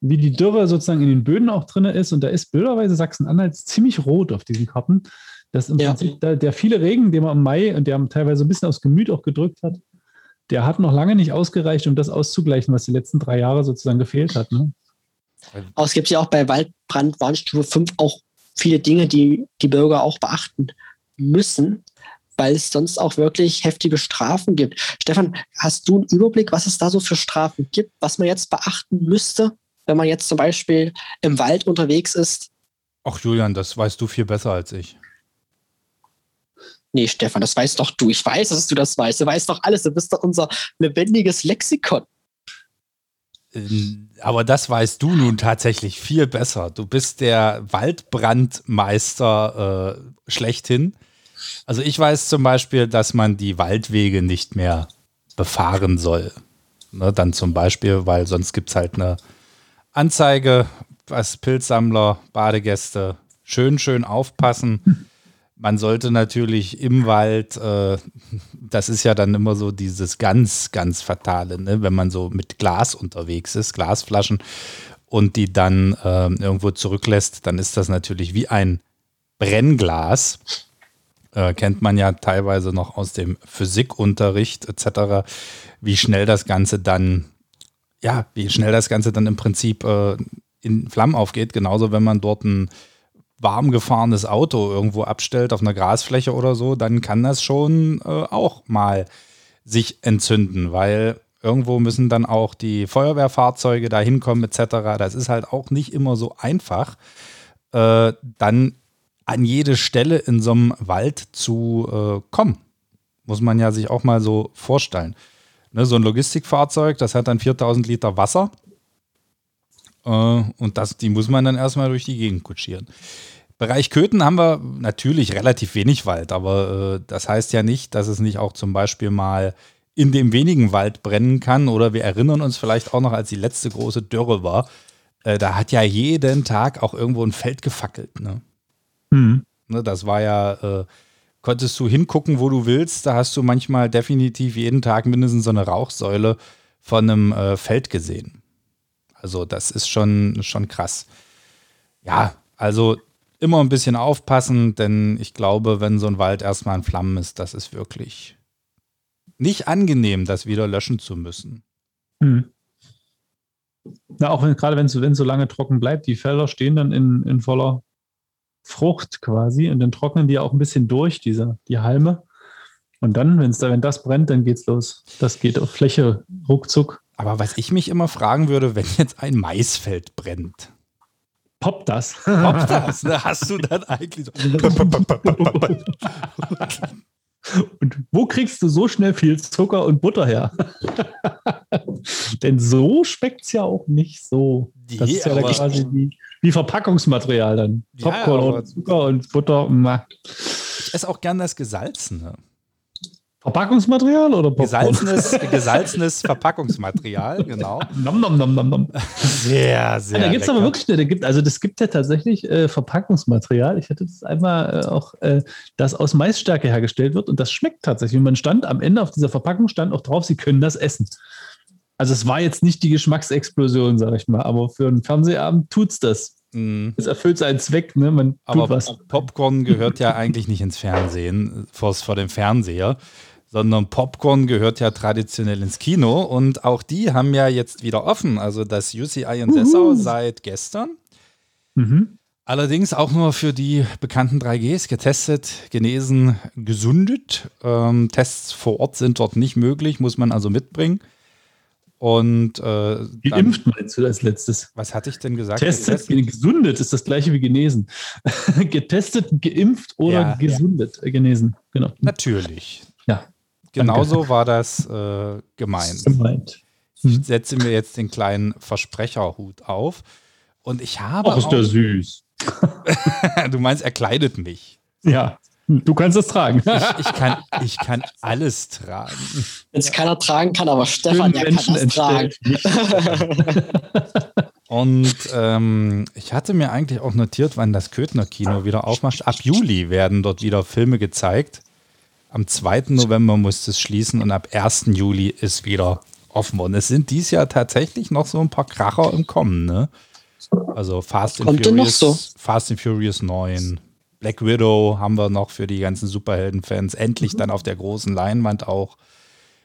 A: wie die Dürre sozusagen in den Böden auch drin ist und da ist blöderweise Sachsen-Anhalt ziemlich rot auf diesen Karten. Das im ja. Prinzip der, der, viele Regen, den man im Mai und der teilweise ein bisschen aufs Gemüt auch gedrückt hat, der hat noch lange nicht ausgereicht, um das auszugleichen, was die letzten drei Jahre sozusagen gefehlt hat. Ne?
B: Aber es gibt ja auch bei Waldbrand Warnstufe 5 auch viele Dinge, die die Bürger auch beachten müssen, weil es sonst auch wirklich heftige Strafen gibt. Stefan, hast du einen Überblick, was es da so für Strafen gibt, was man jetzt beachten müsste, wenn man jetzt zum Beispiel im Wald unterwegs ist?
C: Ach Julian, das weißt du viel besser als ich.
B: Nee, Stefan, das weißt doch du. Ich weiß, dass du das weißt. Du weißt doch alles. Du bist doch unser lebendiges Lexikon.
C: Ähm, aber das weißt du nun tatsächlich viel besser. Du bist der Waldbrandmeister äh, schlechthin. Also ich weiß zum Beispiel, dass man die Waldwege nicht mehr befahren soll. Ne, dann zum Beispiel, weil sonst gibt es halt eine Anzeige, was Pilzsammler, Badegäste, schön, schön aufpassen. Man sollte natürlich im Wald, äh, das ist ja dann immer so dieses ganz, ganz Fatale, ne? wenn man so mit Glas unterwegs ist, Glasflaschen und die dann äh, irgendwo zurücklässt, dann ist das natürlich wie ein Brennglas. Äh, kennt man ja teilweise noch aus dem Physikunterricht etc., wie schnell das Ganze dann, ja, wie schnell das Ganze dann im Prinzip äh, in Flammen aufgeht. Genauso, wenn man dort ein warm gefahrenes Auto irgendwo abstellt auf einer Grasfläche oder so, dann kann das schon äh, auch mal sich entzünden, weil irgendwo müssen dann auch die Feuerwehrfahrzeuge da hinkommen etc. Das ist halt auch nicht immer so einfach, äh, dann an jede Stelle in so einem Wald zu äh, kommen. Muss man ja sich auch mal so vorstellen. Ne, so ein Logistikfahrzeug, das hat dann 4000 Liter Wasser und das, die muss man dann erstmal durch die Gegend kutschieren. Bereich Köthen haben wir natürlich relativ wenig Wald, aber äh, das heißt ja nicht, dass es nicht auch zum Beispiel mal in dem wenigen Wald brennen kann. Oder wir erinnern uns vielleicht auch noch, als die letzte große Dürre war, äh, da hat ja jeden Tag auch irgendwo ein Feld gefackelt. Ne? Mhm. Ne, das war ja, äh, konntest du hingucken, wo du willst. Da hast du manchmal definitiv jeden Tag mindestens so eine Rauchsäule von einem äh, Feld gesehen. Also das ist schon, schon krass. Ja, also immer ein bisschen aufpassen, denn ich glaube, wenn so ein Wald erstmal in Flammen ist, das ist wirklich nicht angenehm, das wieder löschen zu müssen. Hm.
A: Na, auch wenn, gerade wenn es so lange trocken bleibt, die Felder stehen dann in, in voller Frucht quasi und dann trocknen die auch ein bisschen durch, diese, die Halme. Und dann, wenn's da, wenn das brennt, dann geht's los. Das geht auf Fläche ruckzuck.
C: Aber was ich mich immer fragen würde, wenn jetzt ein Maisfeld brennt.
A: Poppt das?
C: Poppt das? Ne? Hast du dann eigentlich so.
A: Und wo kriegst du so schnell viel Zucker und Butter her? Denn so schmeckt es ja auch nicht so. Das ist ja dann quasi wie, wie Verpackungsmaterial dann. Popcorn ja, und Zucker und Butter.
C: Ich esse auch gern das Gesalzene.
A: Verpackungsmaterial oder
C: Popcorn? Gesalzenes, gesalzenes Verpackungsmaterial, genau.
A: Nom, nom, nom, nom, nom.
C: Sehr, sehr.
A: Ja, da gibt es aber wirklich, da gibt, also das gibt ja tatsächlich äh, Verpackungsmaterial. Ich hatte das einmal äh, auch, äh, das aus Maisstärke hergestellt wird und das schmeckt tatsächlich. Und man stand am Ende auf dieser Verpackung stand auch drauf, Sie können das essen. Also es war jetzt nicht die Geschmacksexplosion, sage ich mal, aber für einen Fernsehabend tut es das. Mm. Es erfüllt seinen Zweck, ne? Man
C: aber was. Popcorn gehört ja eigentlich nicht ins Fernsehen, vor, vor dem Fernseher sondern Popcorn gehört ja traditionell ins Kino und auch die haben ja jetzt wieder offen. Also das UCI in Dessau seit gestern. Mhm. Allerdings auch nur für die bekannten 3Gs, getestet, genesen, gesundet. Ähm, Tests vor Ort sind dort nicht möglich, muss man also mitbringen. Und äh,
A: geimpft dann, meinst du als letztes?
C: Was hatte ich denn gesagt?
A: Testet, gesundet ist das gleiche wie genesen. Getestet, geimpft oder ja, gesundet, ja. genesen. Genau.
C: Natürlich.
A: Ja.
C: Genauso war das äh, gemeint. gemeint. Ich hm. setze mir jetzt den kleinen Versprecherhut auf. Und ich habe.
A: Ach, ist der süß.
C: du meinst, er kleidet mich.
A: Ja, du kannst es tragen.
C: ich, ich, kann, ich kann alles tragen.
B: Wenn es keiner tragen kann, aber Stefan, der Menschen kann es tragen.
C: Und ähm, ich hatte mir eigentlich auch notiert, wann das Köthner Kino wieder aufmacht. Ab Juli werden dort wieder Filme gezeigt. Am 2. November muss es schließen und ab 1. Juli ist wieder offen. Und es sind dieses Jahr tatsächlich noch so ein paar Kracher im Kommen, ne? Also Fast and, Furious, so? Fast and Furious 9, Black Widow haben wir noch für die ganzen Superhelden-Fans. Endlich mhm. dann auf der großen Leinwand auch.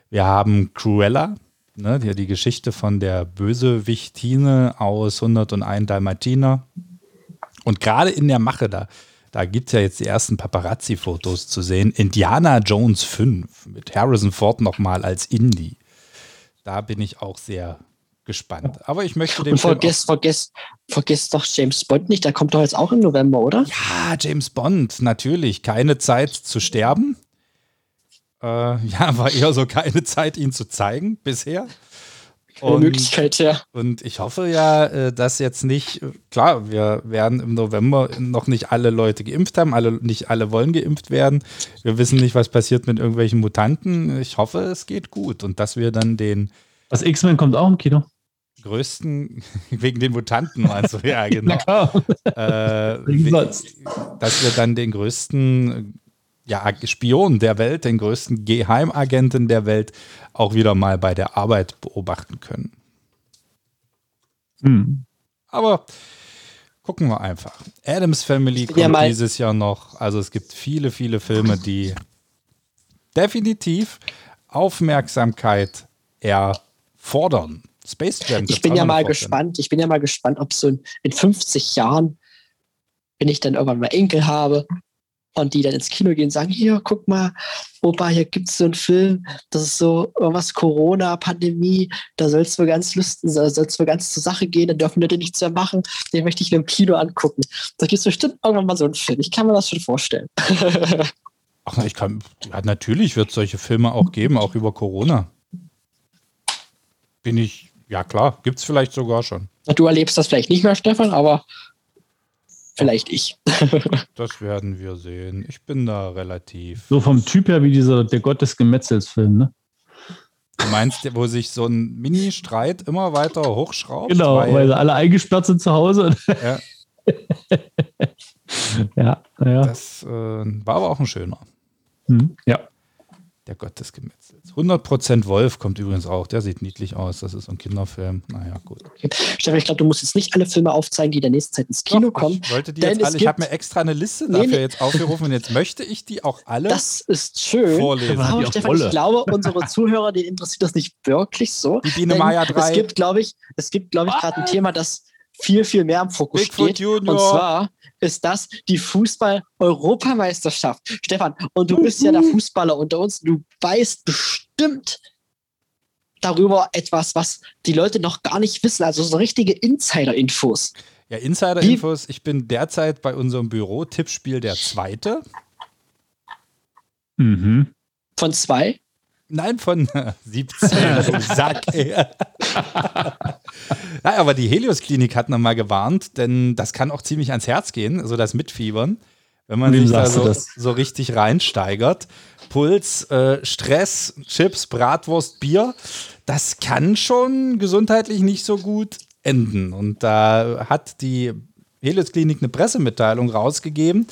C: Wir haben Cruella, ne, die, die Geschichte von der Bösewichtine aus 101 Dalmatiner. Und gerade in der Mache da da gibt es ja jetzt die ersten Paparazzi-Fotos zu sehen. Indiana Jones 5 mit Harrison Ford nochmal als Indie. Da bin ich auch sehr gespannt. Aber ich möchte den.
B: Und vergesst, vergesst, vergesst doch James Bond nicht, der kommt doch jetzt auch im November, oder?
C: Ja, James Bond, natürlich. Keine Zeit zu sterben. Äh, ja, war eher so keine Zeit, ihn zu zeigen bisher.
B: Eine Möglichkeit, ja.
C: Und ich hoffe ja, äh, dass jetzt nicht, klar, wir werden im November noch nicht alle Leute geimpft haben, alle, nicht alle wollen geimpft werden. Wir wissen nicht, was passiert mit irgendwelchen Mutanten. Ich hoffe, es geht gut und dass wir dann den.
A: Das X-Men kommt auch im Kino.
C: Größten, wegen den Mutanten meinst du, ja, genau. äh, dass wir dann den größten ja, Spion der Welt, den größten Geheimagenten der Welt, auch wieder mal bei der Arbeit beobachten können. Hm. Aber gucken wir einfach. Adams Family kommt ja dieses Jahr noch. Also es gibt viele, viele Filme, die definitiv Aufmerksamkeit erfordern.
B: Space Jam. Ich bin ja mal gespannt. Ich bin ja mal gespannt, ob so in, in 50 Jahren, wenn ich dann irgendwann mal Enkel habe, und die dann ins Kino gehen und sagen, hier, guck mal, Opa, hier gibt es so einen Film, das ist so irgendwas Corona-Pandemie, da soll es wohl ganz lustig, soll es wohl ganz zur Sache gehen, da dürfen wir den nichts mehr machen, den möchte ich im Kino angucken. Da gibt es bestimmt irgendwann mal so einen Film. Ich kann mir das schon vorstellen.
C: Ach, ich kann, ja, natürlich wird es solche Filme auch geben, auch über Corona. Bin ich, ja klar, gibt es vielleicht sogar schon.
B: Du erlebst das vielleicht nicht mehr, Stefan, aber Vielleicht ich.
C: das werden wir sehen. Ich bin da relativ.
A: So vom Typ her wie dieser Der Gott des Gemetzels-Film, ne?
C: Du meinst, wo sich so ein Mini-Streit immer weiter hochschraubt?
A: Genau, weil, weil sie alle eingesperrt sind zu Hause. Ja.
C: ja, ja. Das äh, war aber auch ein schöner.
A: Mhm. Ja.
C: Der Gott des Gemetzels. 100% Wolf kommt übrigens auch. Der sieht niedlich aus. Das ist so ein Kinderfilm. Naja, gut.
B: Stefan, ich glaube, du musst jetzt nicht alle Filme aufzeigen, die in der nächsten Zeit ins Kino Doch, kommen.
C: Ich wollte die jetzt alle. Ich habe mir extra eine Liste dafür nee, jetzt aufgerufen und jetzt möchte ich die auch alle
B: Das ist schön.
C: Vorlesen.
B: Aber Stefan, ich glaube, unsere Zuhörer, denen interessiert das nicht wirklich so.
C: Die Biene Maya 3.
B: Es gibt, glaube ich, es gibt, glaube ich, gerade ein Thema, das viel, viel mehr im Fokus Bigfoot steht. Junior. Und zwar ist das die Fußball-Europameisterschaft. Stefan, und du bist ja der Fußballer unter uns. Du weißt bestimmt darüber etwas, was die Leute noch gar nicht wissen. Also so richtige Insider-Infos.
C: Ja, Insider-Infos. Ich bin derzeit bei unserem Büro-Tippspiel der Zweite.
A: Mhm.
B: Von zwei?
C: Nein, von 17. Sack, ja, aber die Helios-Klinik hat nochmal gewarnt, denn das kann auch ziemlich ans Herz gehen, so das Mitfiebern, wenn man sich da so, so, richtig reinsteigert. Puls, äh, Stress, Chips, Bratwurst, Bier, das kann schon gesundheitlich nicht so gut enden. Und da hat die Helios-Klinik eine Pressemitteilung rausgegeben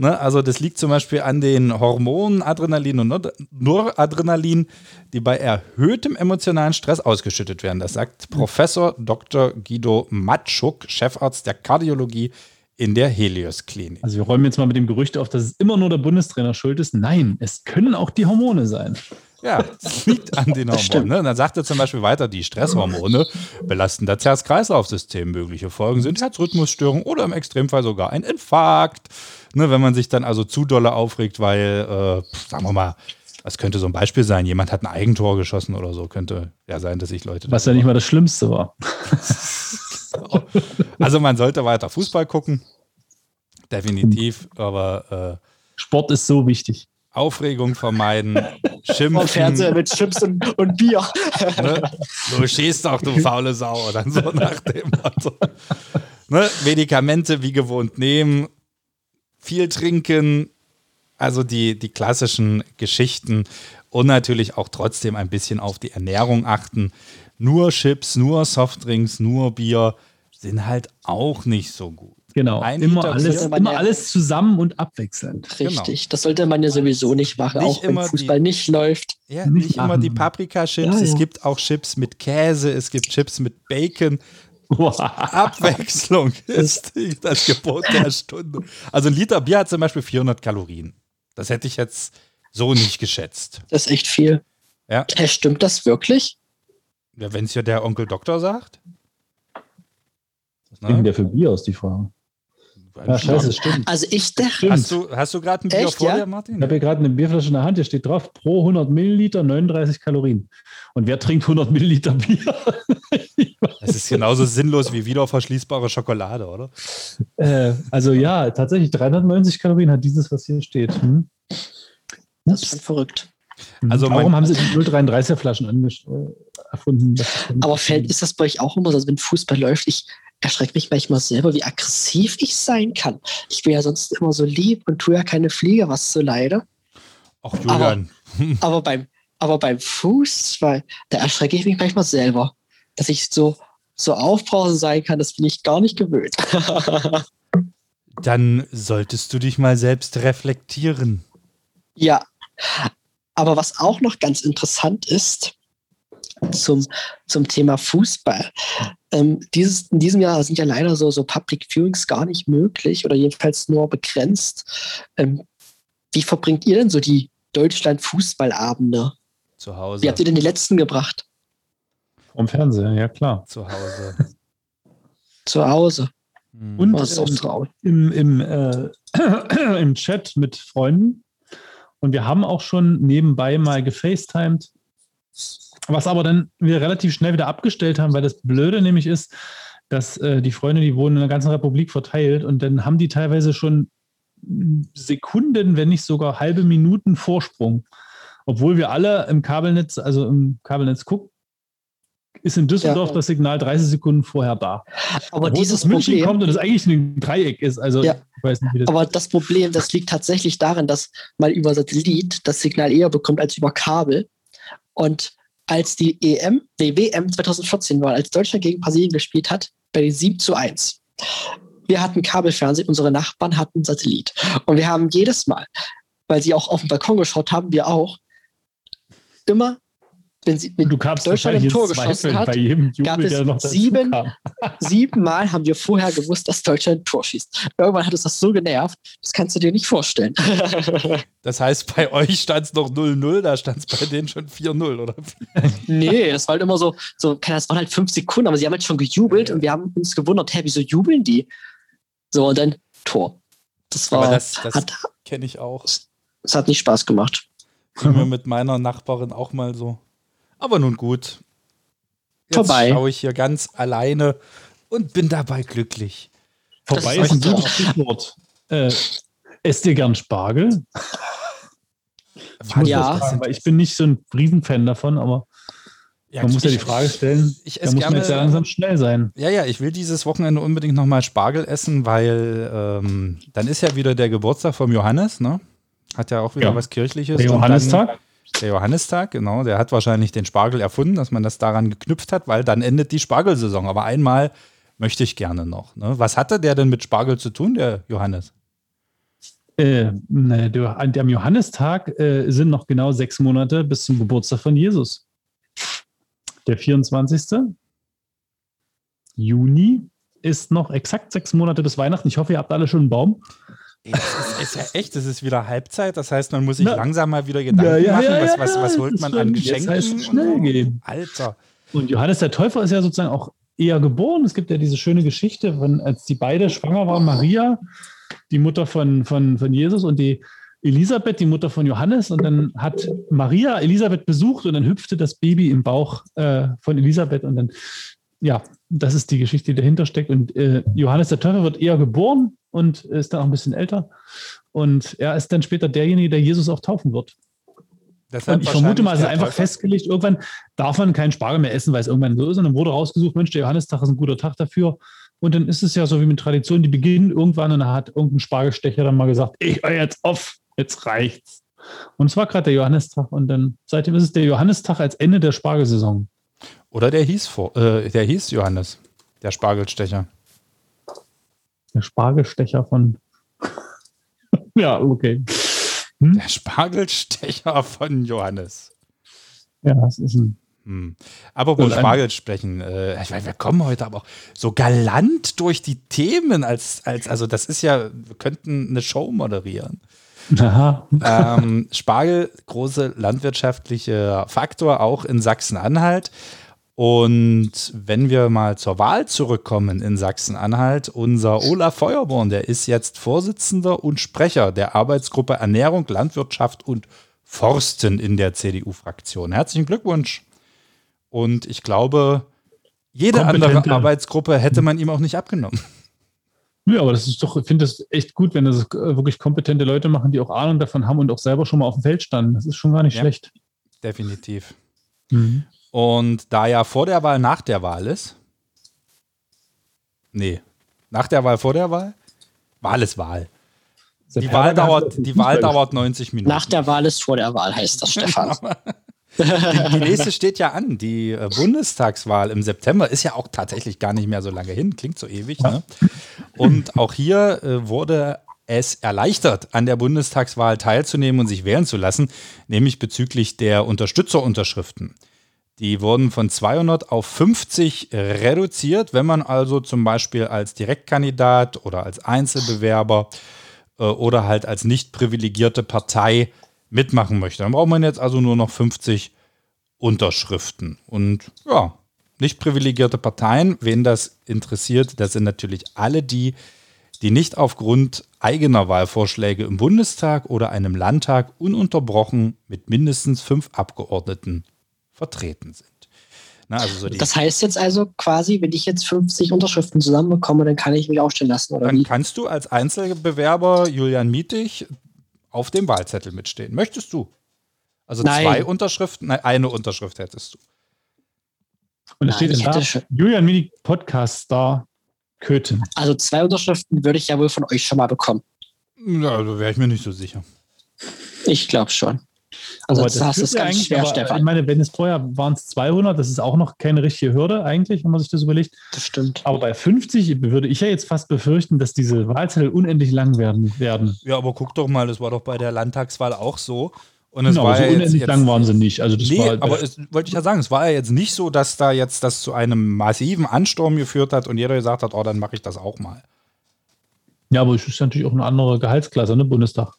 C: Ne? Also das liegt zum Beispiel an den Hormonen Adrenalin und Noradrenalin, die bei erhöhtem emotionalen Stress ausgeschüttet werden. Das sagt Professor Dr. Guido Matschuk, Chefarzt der Kardiologie in der Helios Klinik.
A: Also wir räumen jetzt mal mit dem Gerücht auf, dass es immer nur der Bundestrainer schuld ist. Nein, es können auch die Hormone sein.
C: Ja, es liegt an den Hormonen. Ne? Und dann sagt er zum Beispiel weiter, die Stresshormone belasten das Herz-Kreislauf-System. Mögliche Folgen sind Herzrhythmusstörungen oder im Extremfall sogar ein Infarkt. Ne, wenn man sich dann also zu dolle aufregt, weil, äh, sagen wir mal, das könnte so ein Beispiel sein, jemand hat ein Eigentor geschossen oder so, könnte ja sein, dass sich Leute.
A: Was ja nicht mal das Schlimmste war.
C: also man sollte weiter Fußball gucken. Definitiv, aber
A: äh, Sport ist so wichtig.
C: Aufregung vermeiden, schimpfen. Vom
B: Fernseher mit Chips und, und Bier.
C: Ne? Du schießt doch, du faule Sau. Oder so nach dem Motto. Ne? Medikamente wie gewohnt nehmen, viel trinken, also die, die klassischen Geschichten und natürlich auch trotzdem ein bisschen auf die Ernährung achten. Nur Chips, nur Softdrinks, nur Bier sind halt auch nicht so gut.
A: Genau, ein immer, alles, immer ja alles zusammen und abwechselnd.
B: Richtig, genau. das sollte man ja sowieso nicht machen, nicht auch wenn Fußball die, nicht läuft.
C: Ja, nicht, nicht immer die Paprika-Chips, ja, ja. es gibt auch Chips mit Käse, es gibt Chips mit Bacon, Abwechslung ist das Gebot der Stunde. Also ein Liter Bier hat zum Beispiel 400 Kalorien. Das hätte ich jetzt so nicht geschätzt.
B: Das ist echt viel.
C: Ja.
B: Hey, stimmt das wirklich?
C: Ja, wenn es ja der Onkel Doktor sagt.
A: Was kriegen der für Bier aus, die Frage?
B: Ja, scheiße, stimmt. Also ich dachte.
C: Hast du, hast du gerade ein Bier Echt, vor ja? dir, Martin?
A: Ich habe hier gerade eine Bierflasche in der Hand, hier steht drauf, pro 100 Milliliter 39 Kalorien. Und wer trinkt 100 Milliliter Bier?
C: das ist genauso sinnlos wie wiederverschließbare Schokolade, oder?
A: Äh, also ja, tatsächlich 390 Kalorien hat dieses, was hier steht. Hm?
B: Das ist schon verrückt.
A: Also Warum haben sie die 0,33er Flaschen erfunden.
B: Aber fällt, ist das bei euch auch immer so, also wenn Fußball läuft, ich erschrecke mich manchmal selber, wie aggressiv ich sein kann. Ich bin ja sonst immer so lieb und tue ja keine Fliege, was so leide.
C: Ach, Julian.
B: Aber, aber beim, aber beim Fußball, da erschrecke ich mich manchmal selber, dass ich so, so aufbrausend sein kann, das bin ich gar nicht gewöhnt.
C: Dann solltest du dich mal selbst reflektieren.
B: Ja, aber was auch noch ganz interessant ist zum, zum Thema Fußball. Ähm, dieses, in diesem Jahr sind ja leider so, so Public Viewings gar nicht möglich oder jedenfalls nur begrenzt. Ähm, wie verbringt ihr denn so die Deutschland-Fußballabende?
C: Zu Hause.
B: Wie habt ihr denn die letzten gebracht?
A: Vom Fernseher, ja klar.
C: Zu Hause.
B: Zu Hause.
C: Hm.
A: Und
B: Was ist auch traurig.
A: im, im, äh, im Chat mit Freunden. Und wir haben auch schon nebenbei mal gefacetimed, was aber dann wir relativ schnell wieder abgestellt haben, weil das Blöde nämlich ist, dass äh, die Freunde, die wohnen in der ganzen Republik verteilt und dann haben die teilweise schon Sekunden, wenn nicht sogar halbe Minuten Vorsprung. Obwohl wir alle im Kabelnetz, also im Kabelnetz gucken, ist in Düsseldorf
B: Ja.
A: das Signal 30 Sekunden vorher da.
B: Aber
A: Obwohl es
B: dieses
A: München
B: Problem,
A: kommt und es eigentlich ein Dreieck ist. Also
B: Ja.
A: ich weiß nicht, wie das
B: aber das Problem, das liegt tatsächlich darin, dass man über Satellit das Signal eher bekommt als über Kabel. Und als die EM, die WM 2014 war, als Deutschland gegen Brasilien gespielt hat, bei den 7 zu 1. Wir hatten Kabelfernsehen, unsere Nachbarn hatten Satellit. Und wir haben jedes Mal, weil sie auch auf den Balkon geschaut haben, wir auch, immer, wenn sie mit
A: Du kamst
B: Deutschland
A: wahrscheinlich
B: im Tor geschossen hat,
A: bei jedem
B: gab
A: Jubel,
B: es
A: der noch dazu
B: sieben-
A: kam.
B: Siebenmal haben wir vorher gewusst, dass Deutschland ein Tor schießt. Irgendwann hat uns das so genervt, das kannst du dir nicht vorstellen.
C: Das heißt, bei euch stand es noch 0-0, da stand es bei denen schon 4-0, oder?
B: nee, das war halt immer so, so, das waren halt fünf Sekunden, aber sie haben halt schon gejubelt und wir haben uns gewundert, hä, wieso jubeln die? So, und dann Tor. Das war,
C: Aber das, das
B: hat,
C: kenne ich auch.
B: das hat nicht Spaß gemacht.
C: Ging mir mit meiner Nachbarin auch mal so. Aber nun gut. Jetzt
B: Vorbei.
C: schaue ich hier ganz alleine und bin dabei glücklich.
A: Vorbei
B: Das
A: ist ein gutes Stichwort. Äh, esst ihr gern Spargel? Ich muss
B: Ja.
A: das fragen, weil ich bin nicht so ein Riesenfan davon, aber
C: Ja,
A: man muss ja die Frage stellen,
C: Ich
A: da
C: esse
A: muss man jetzt ja
C: gerne.
A: langsam schnell sein.
C: Ja, ja, ich will dieses Wochenende unbedingt nochmal Spargel essen, weil ähm, dann ist ja wieder der Geburtstag vom Johannes, ne? Hat ja auch wieder
A: Ja.
C: was Kirchliches.
A: Der
C: Und
A: Johannistag?
C: Der Johannistag, genau. Der hat wahrscheinlich den Spargel erfunden, dass man das daran geknüpft hat, weil dann endet die Spargelsaison. Aber einmal möchte ich gerne noch. Ne? Was hatte der denn mit Spargel zu tun, der Johannes?
A: Äh, ne, der, dem Johannistag äh, sind noch genau sechs Monate bis zum Geburtstag von Jesus. Der 24. Juni ist noch exakt sechs Monate bis Weihnachten. Ich hoffe, ihr habt alle schon einen Baum.
C: Ey, das ist, ist ja echt, das ist wieder Halbzeit. Das heißt, man muss sich
A: Na.
C: langsam mal wieder Gedanken machen, was, was, was holt man an Geschenken.
A: Jetzt heißt es
C: und
A: schnell
C: so.
A: gehen.
C: Alter.
A: Und Johannes der Täufer ist ja sozusagen auch eher geboren. Es gibt ja diese schöne Geschichte, von, als die beide schwanger waren, Maria, die Mutter von, von, von Jesus und die Elisabeth, die Mutter von Johannes. Und dann hat Maria Elisabeth besucht und dann hüpfte das Baby im Bauch äh, von Elisabeth. Und dann, ja, das ist die Geschichte, die dahinter steckt. Und äh, Johannes der Täufer wird eher geboren und ist dann auch ein bisschen älter. Und er ist dann später derjenige, der Jesus auch taufen wird.
C: Deshalb
A: Und ich vermute mal, es ist einfach
C: der
A: festgelegt, irgendwann darf man keinen Spargel mehr essen, weil es irgendwann so ist. Und dann wurde rausgesucht, Mensch, der Johannistag ist ein guter Tag dafür. Und dann ist es ja so wie mit Tradition, die beginnen irgendwann und dann hat irgendein Spargelstecher dann mal gesagt, ich höre jetzt auf, jetzt reicht's. Und es war gerade der Johannistag und dann seitdem ist es der Johannistag als Ende der Spargelsaison.
C: Oder der hieß, vor, äh, der hieß Johannes, der Spargelstecher.
A: Der Spargelstecher von. ja, okay. Hm?
C: Der Spargelstecher von Johannes.
A: Ja, es ist ein.
C: Hm.
A: Und ein-
C: Spargelsprechen. Äh, ich meine, wir kommen heute aber auch so galant durch die Themen, als, als also das ist ja, wir könnten eine Show moderieren.
A: Aha.
C: ähm, Spargel, große landwirtschaftliche Faktor, auch in Sachsen-Anhalt. Und wenn wir mal zur Wahl zurückkommen in Sachsen-Anhalt, unser Olaf Feuerborn, der ist jetzt Vorsitzender und Sprecher der Arbeitsgruppe Ernährung, Landwirtschaft und Forsten in der CDU-Fraktion. Herzlichen Glückwunsch. Und ich glaube, jede andere Arbeitsgruppe hätte man ihm auch nicht abgenommen.
A: Ja, aber das ist doch, ich finde das echt gut, wenn das äh, wirklich kompetente Leute machen, die auch Ahnung davon haben und auch selber schon mal auf dem Feld standen. Das ist schon gar nicht
C: Ja.
A: schlecht.
C: Definitiv.
A: Mhm.
C: Und da ja vor der Wahl nach der Wahl ist, nee, nach der Wahl vor der Wahl, Wahl ist Wahl. Die Wahl, dauert, die Wahl dauert 90 Minuten.
B: Nach der Wahl ist vor der Wahl, heißt das, Stefan.
C: die, die nächste steht ja an. Die äh, Bundestagswahl im September ist ja auch tatsächlich gar nicht mehr so lange hin. Klingt so ewig. Ne? Und auch hier äh, wurde es erleichtert, an der Bundestagswahl teilzunehmen und sich wählen zu lassen, nämlich bezüglich der Unterstützerunterschriften. Die wurden von 200 auf 50 reduziert, wenn man also zum Beispiel als Direktkandidat oder als Einzelbewerber äh, oder halt als nicht privilegierte Partei mitmachen möchte. Dann braucht man jetzt also nur noch 50 Unterschriften. Und ja, nicht privilegierte Parteien, wen das interessiert, das sind natürlich alle die, die nicht aufgrund eigener Wahlvorschläge im Bundestag oder einem Landtag ununterbrochen mit mindestens fünf Abgeordneten vertreten sind.
B: Na, also so das heißt jetzt also quasi, wenn ich jetzt 50 Unterschriften zusammenbekomme, dann kann ich mich aufstellen lassen, oder
C: dann
B: wie?
C: kannst du als Einzelbewerber Julian Mietig auf dem Wahlzettel mitstehen. Möchtest du? Also nein. zwei Unterschriften, nein, eine Unterschrift hättest du.
A: Und es steht da, Julian Mietig Podcast Star Köthen.
B: Also zwei Unterschriften würde ich ja wohl von euch schon mal bekommen.
C: Ja, da wäre ich mir nicht so sicher.
B: Ich glaube schon. Also das, das ist ganz schwer,
A: Stefan. Ich meine, wenn es vorher waren es 200, das ist auch noch keine richtige Hürde eigentlich, wenn man sich das überlegt.
B: Das stimmt.
A: Aber bei 50 würde ich ja jetzt fast befürchten, dass diese Wahlzettel unendlich lang werden. werden.
C: Ja, aber guck doch mal, das war doch bei der Landtagswahl auch so.
A: Und es genau, war so ja unendlich jetzt, lang waren sie nicht. Also das
C: nee,
A: war,
C: aber es, wollte ich ja sagen, es war ja jetzt nicht so, dass da jetzt das zu einem massiven Ansturm geführt hat und jeder gesagt hat, oh, dann mache ich das auch mal.
A: Ja, aber es ist natürlich auch eine andere Gehaltsklasse, ne, Bundestag.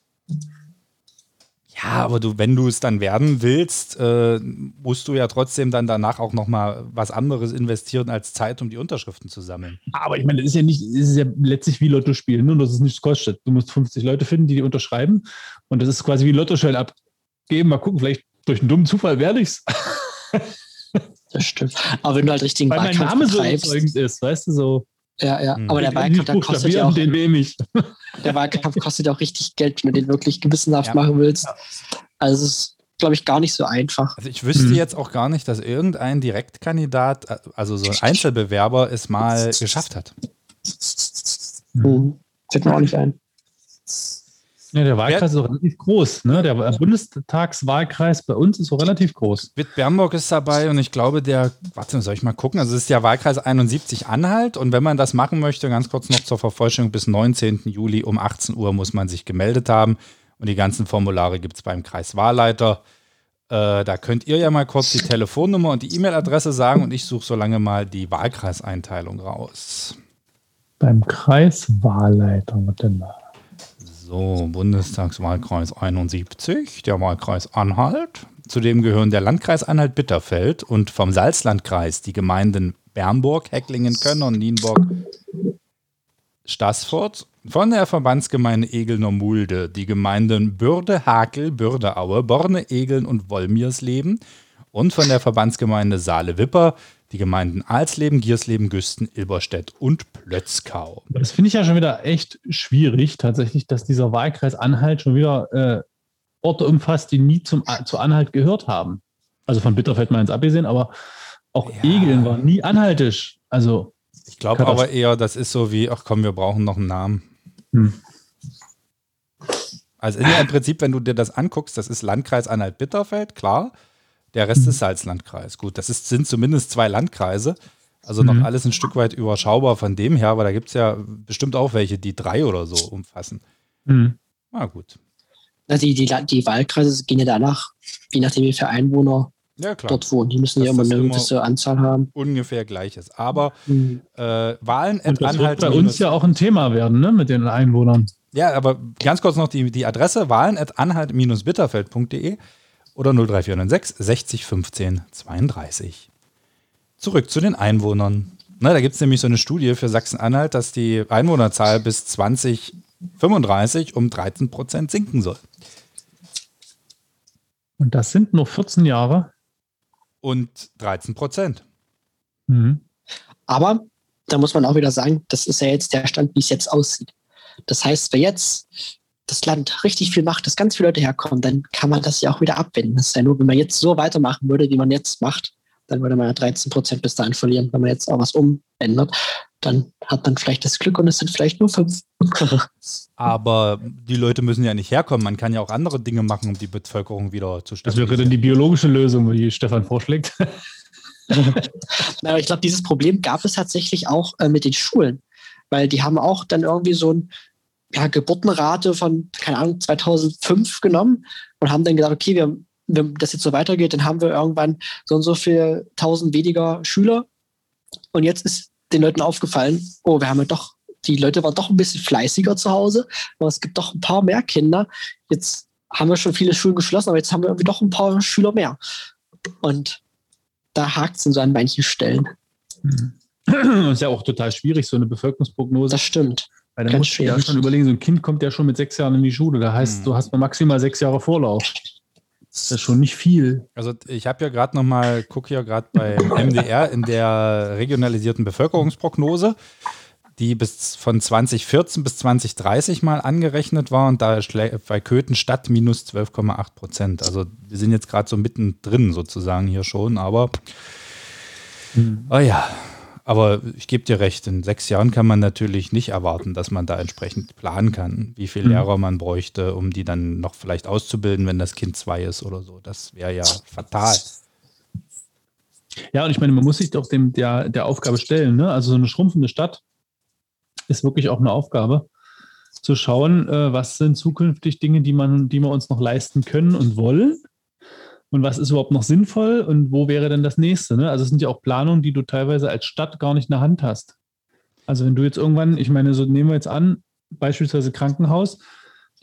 C: Ja, aber du, wenn du es dann werden willst, äh, musst du ja trotzdem dann danach auch nochmal was anderes investieren als Zeit, um die Unterschriften zu sammeln.
A: Aber ich meine, das ist ja nicht, es ist ja letztlich wie Lotto spielen, nur dass es nichts kostet. Du musst 50 Leute finden, die die unterschreiben und das ist quasi wie Lottoschein abgeben. Mal gucken, vielleicht durch einen dummen Zufall werde ich's.
B: Das stimmt. Aber wenn du halt richtig
A: Weil mein Name so überzeugend ist, weißt du, so.
B: Ja, ja. Mhm. Aber der Wahlkampf, der kostet ja auch.
A: Den wenig.
B: Der Wahlkampf kostet auch richtig Geld, wenn du den wirklich gewissenhaft ja. machen willst. Also es ist, glaube ich, gar nicht so einfach.
C: Also ich wüsste hm. jetzt auch gar nicht, dass irgendein Direktkandidat, also so ein Einzelbewerber, es mal geschafft hat.
B: Hm. Fällt mir auch nicht ein.
A: Ja, der Wahlkreis Ber ist relativ groß. Ne? Der Bundestagswahlkreis bei uns ist so relativ groß.
C: Witt Bernburg ist dabei und ich glaube, der, warte, soll ich mal gucken? Also, es ist der Wahlkreis 71 Anhalt und wenn man das machen möchte, ganz kurz noch zur Vervollständigung, bis 19. Juli um 18 Uhr muss man sich gemeldet haben und die ganzen Formulare gibt es beim Kreiswahlleiter. Äh, da könnt ihr ja mal kurz die Telefonnummer und die E-Mail-Adresse sagen und ich suche so lange mal die Wahlkreiseinteilung raus.
A: Beim Kreiswahlleiter, warte mal.
C: So, Bundestagswahlkreis 71, der Wahlkreis Anhalt. Zudem gehören der Landkreis Anhalt-Bitterfeld und vom Salzlandkreis die Gemeinden Bernburg, Hecklingen, Könner, Nienburg, Stassfurt. Von der Verbandsgemeinde Egelner-Mulde die Gemeinden Bürde, Hakel, Bürdeaue, Borne, Egeln und Wollmiersleben. Und von der Verbandsgemeinde Saale-Wipper die Gemeinden Alsleben, Giersleben, Güsten, Ilberstedt und Plötzkau.
A: Das finde ich ja schon wieder echt schwierig, tatsächlich, dass dieser Wahlkreis Anhalt schon wieder äh, Orte umfasst, die nie zum, zu Anhalt gehört haben. Also von Bitterfeld mal ins abgesehen, aber auch ja. Egeln war nie anhaltisch. Also
C: ich glaube aber eher, das ist so wie, ach komm, wir brauchen noch einen Namen. Hm. Also im Prinzip, wenn du dir das anguckst, das ist Landkreis Anhalt-Bitterfeld, klar. Der Rest ist Salzlandkreis. Gut, das ist, sind zumindest zwei Landkreise. Also noch mhm. alles ein Stück weit überschaubar von dem her, aber da gibt es ja bestimmt auch welche, die drei oder so umfassen. Mhm. Na gut.
B: Also die, die, die Wahlkreise gehen ja danach, je nachdem wie viele Einwohner ja, dort wohnen. Die müssen das ja immer eine gewisse Anzahl haben.
C: Ungefähr gleiches. Aber mhm. äh, Wahlen
A: Und das wird bei uns ja auch ein Thema werden, ne, mit den Einwohnern.
C: Ja, aber ganz kurz noch die, die Adresse: wahlen at anhalt-bitterfeld.de oder 03496 60 15 32. Zurück zu den Einwohnern. Na, da gibt es nämlich so eine Studie für Sachsen-Anhalt, dass die Einwohnerzahl bis 2035 um 13 Prozent sinken soll.
A: Und das sind nur 14 Jahre.
C: Und 13 Prozent.
B: Mhm. Aber da muss man auch wieder sagen, das ist ja jetzt der Stand, wie es jetzt aussieht. Das heißt, wer jetzt das Land richtig viel macht, dass ganz viele Leute herkommen, dann kann man das ja auch wieder abwenden. Das ist ja nur, wenn man jetzt so weitermachen würde, wie man jetzt macht, dann würde man ja 13 Prozent bis dahin verlieren. Wenn man jetzt auch was umändert, dann hat man vielleicht das Glück und es sind vielleicht nur fünf.
C: Aber die Leute müssen ja nicht herkommen. Man kann ja auch andere Dinge machen, um die Bevölkerung wieder zu
A: stabilisieren. Das wäre dann die biologische Lösung, die Stefan vorschlägt.
B: Na, ich glaube, dieses Problem gab es tatsächlich auch äh, mit den Schulen, weil die haben auch dann irgendwie so ein ja, Geburtenrate von, keine Ahnung, 2005 genommen und haben dann gesagt, okay, wir, wenn das jetzt so weitergeht, dann haben wir irgendwann so und so viel tausend weniger Schüler. Und jetzt ist den Leuten aufgefallen, oh, wir haben ja doch, die Leute waren doch ein bisschen fleißiger zu Hause, aber es gibt doch ein paar mehr Kinder. Jetzt haben wir schon viele Schulen geschlossen, aber jetzt haben wir irgendwie doch ein paar Schüler mehr. Und da hakt es in so an manchen Stellen.
A: Das ist ja auch total schwierig, so eine Bevölkerungsprognose.
B: Das stimmt.
A: Weil da musst du ja schon überlegen, so ein Kind kommt ja schon mit sechs Jahren in die Schule. Da heißt, mhm. du hast maximal sechs Jahre Vorlauf. Das ist schon nicht viel.
C: Also ich habe ja gerade noch mal, gucke ja gerade bei MDR in der regionalisierten Bevölkerungsprognose, die bis von 2014 bis 2030 mal angerechnet war und da bei Köthen Stadt minus 12,8 Prozent. Also wir sind jetzt gerade so mittendrin sozusagen hier schon, aber hm. oh ja, aber ich gebe dir recht, in sechs Jahren kann man natürlich nicht erwarten, dass man da entsprechend planen kann, wie viele mhm. Lehrer man bräuchte, um die dann noch vielleicht auszubilden, wenn das Kind zwei ist oder so. Das wäre ja fatal.
A: Ja, und ich meine, man muss sich doch dem, der, der Aufgabe stellen. Ne? Also so eine schrumpfende Stadt ist wirklich auch eine Aufgabe, zu schauen, äh, was sind zukünftig Dinge, die man, die wir uns noch leisten können und wollen und was ist überhaupt noch sinnvoll und wo wäre denn das nächste? Ne? Also es sind ja auch Planungen, die du teilweise als Stadt gar nicht in der Hand hast. Also wenn du jetzt irgendwann, ich meine, so nehmen wir jetzt an, beispielsweise Krankenhaus,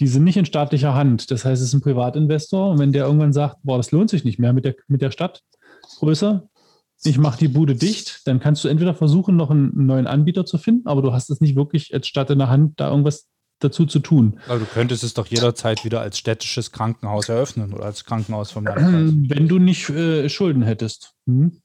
A: die sind nicht in staatlicher Hand. Das heißt, es ist ein Privatinvestor und wenn der irgendwann sagt, boah, das lohnt sich nicht mehr mit der, mit der Stadt ich mache die Bude dicht, dann kannst du entweder versuchen, noch einen neuen Anbieter zu finden, aber du hast es nicht wirklich als Stadt in der Hand, da irgendwas dazu zu tun.
C: Aber du könntest es doch jederzeit wieder als städtisches Krankenhaus eröffnen oder als Krankenhaus vom
A: Landkreis. Wenn du nicht äh, Schulden hättest. Hm?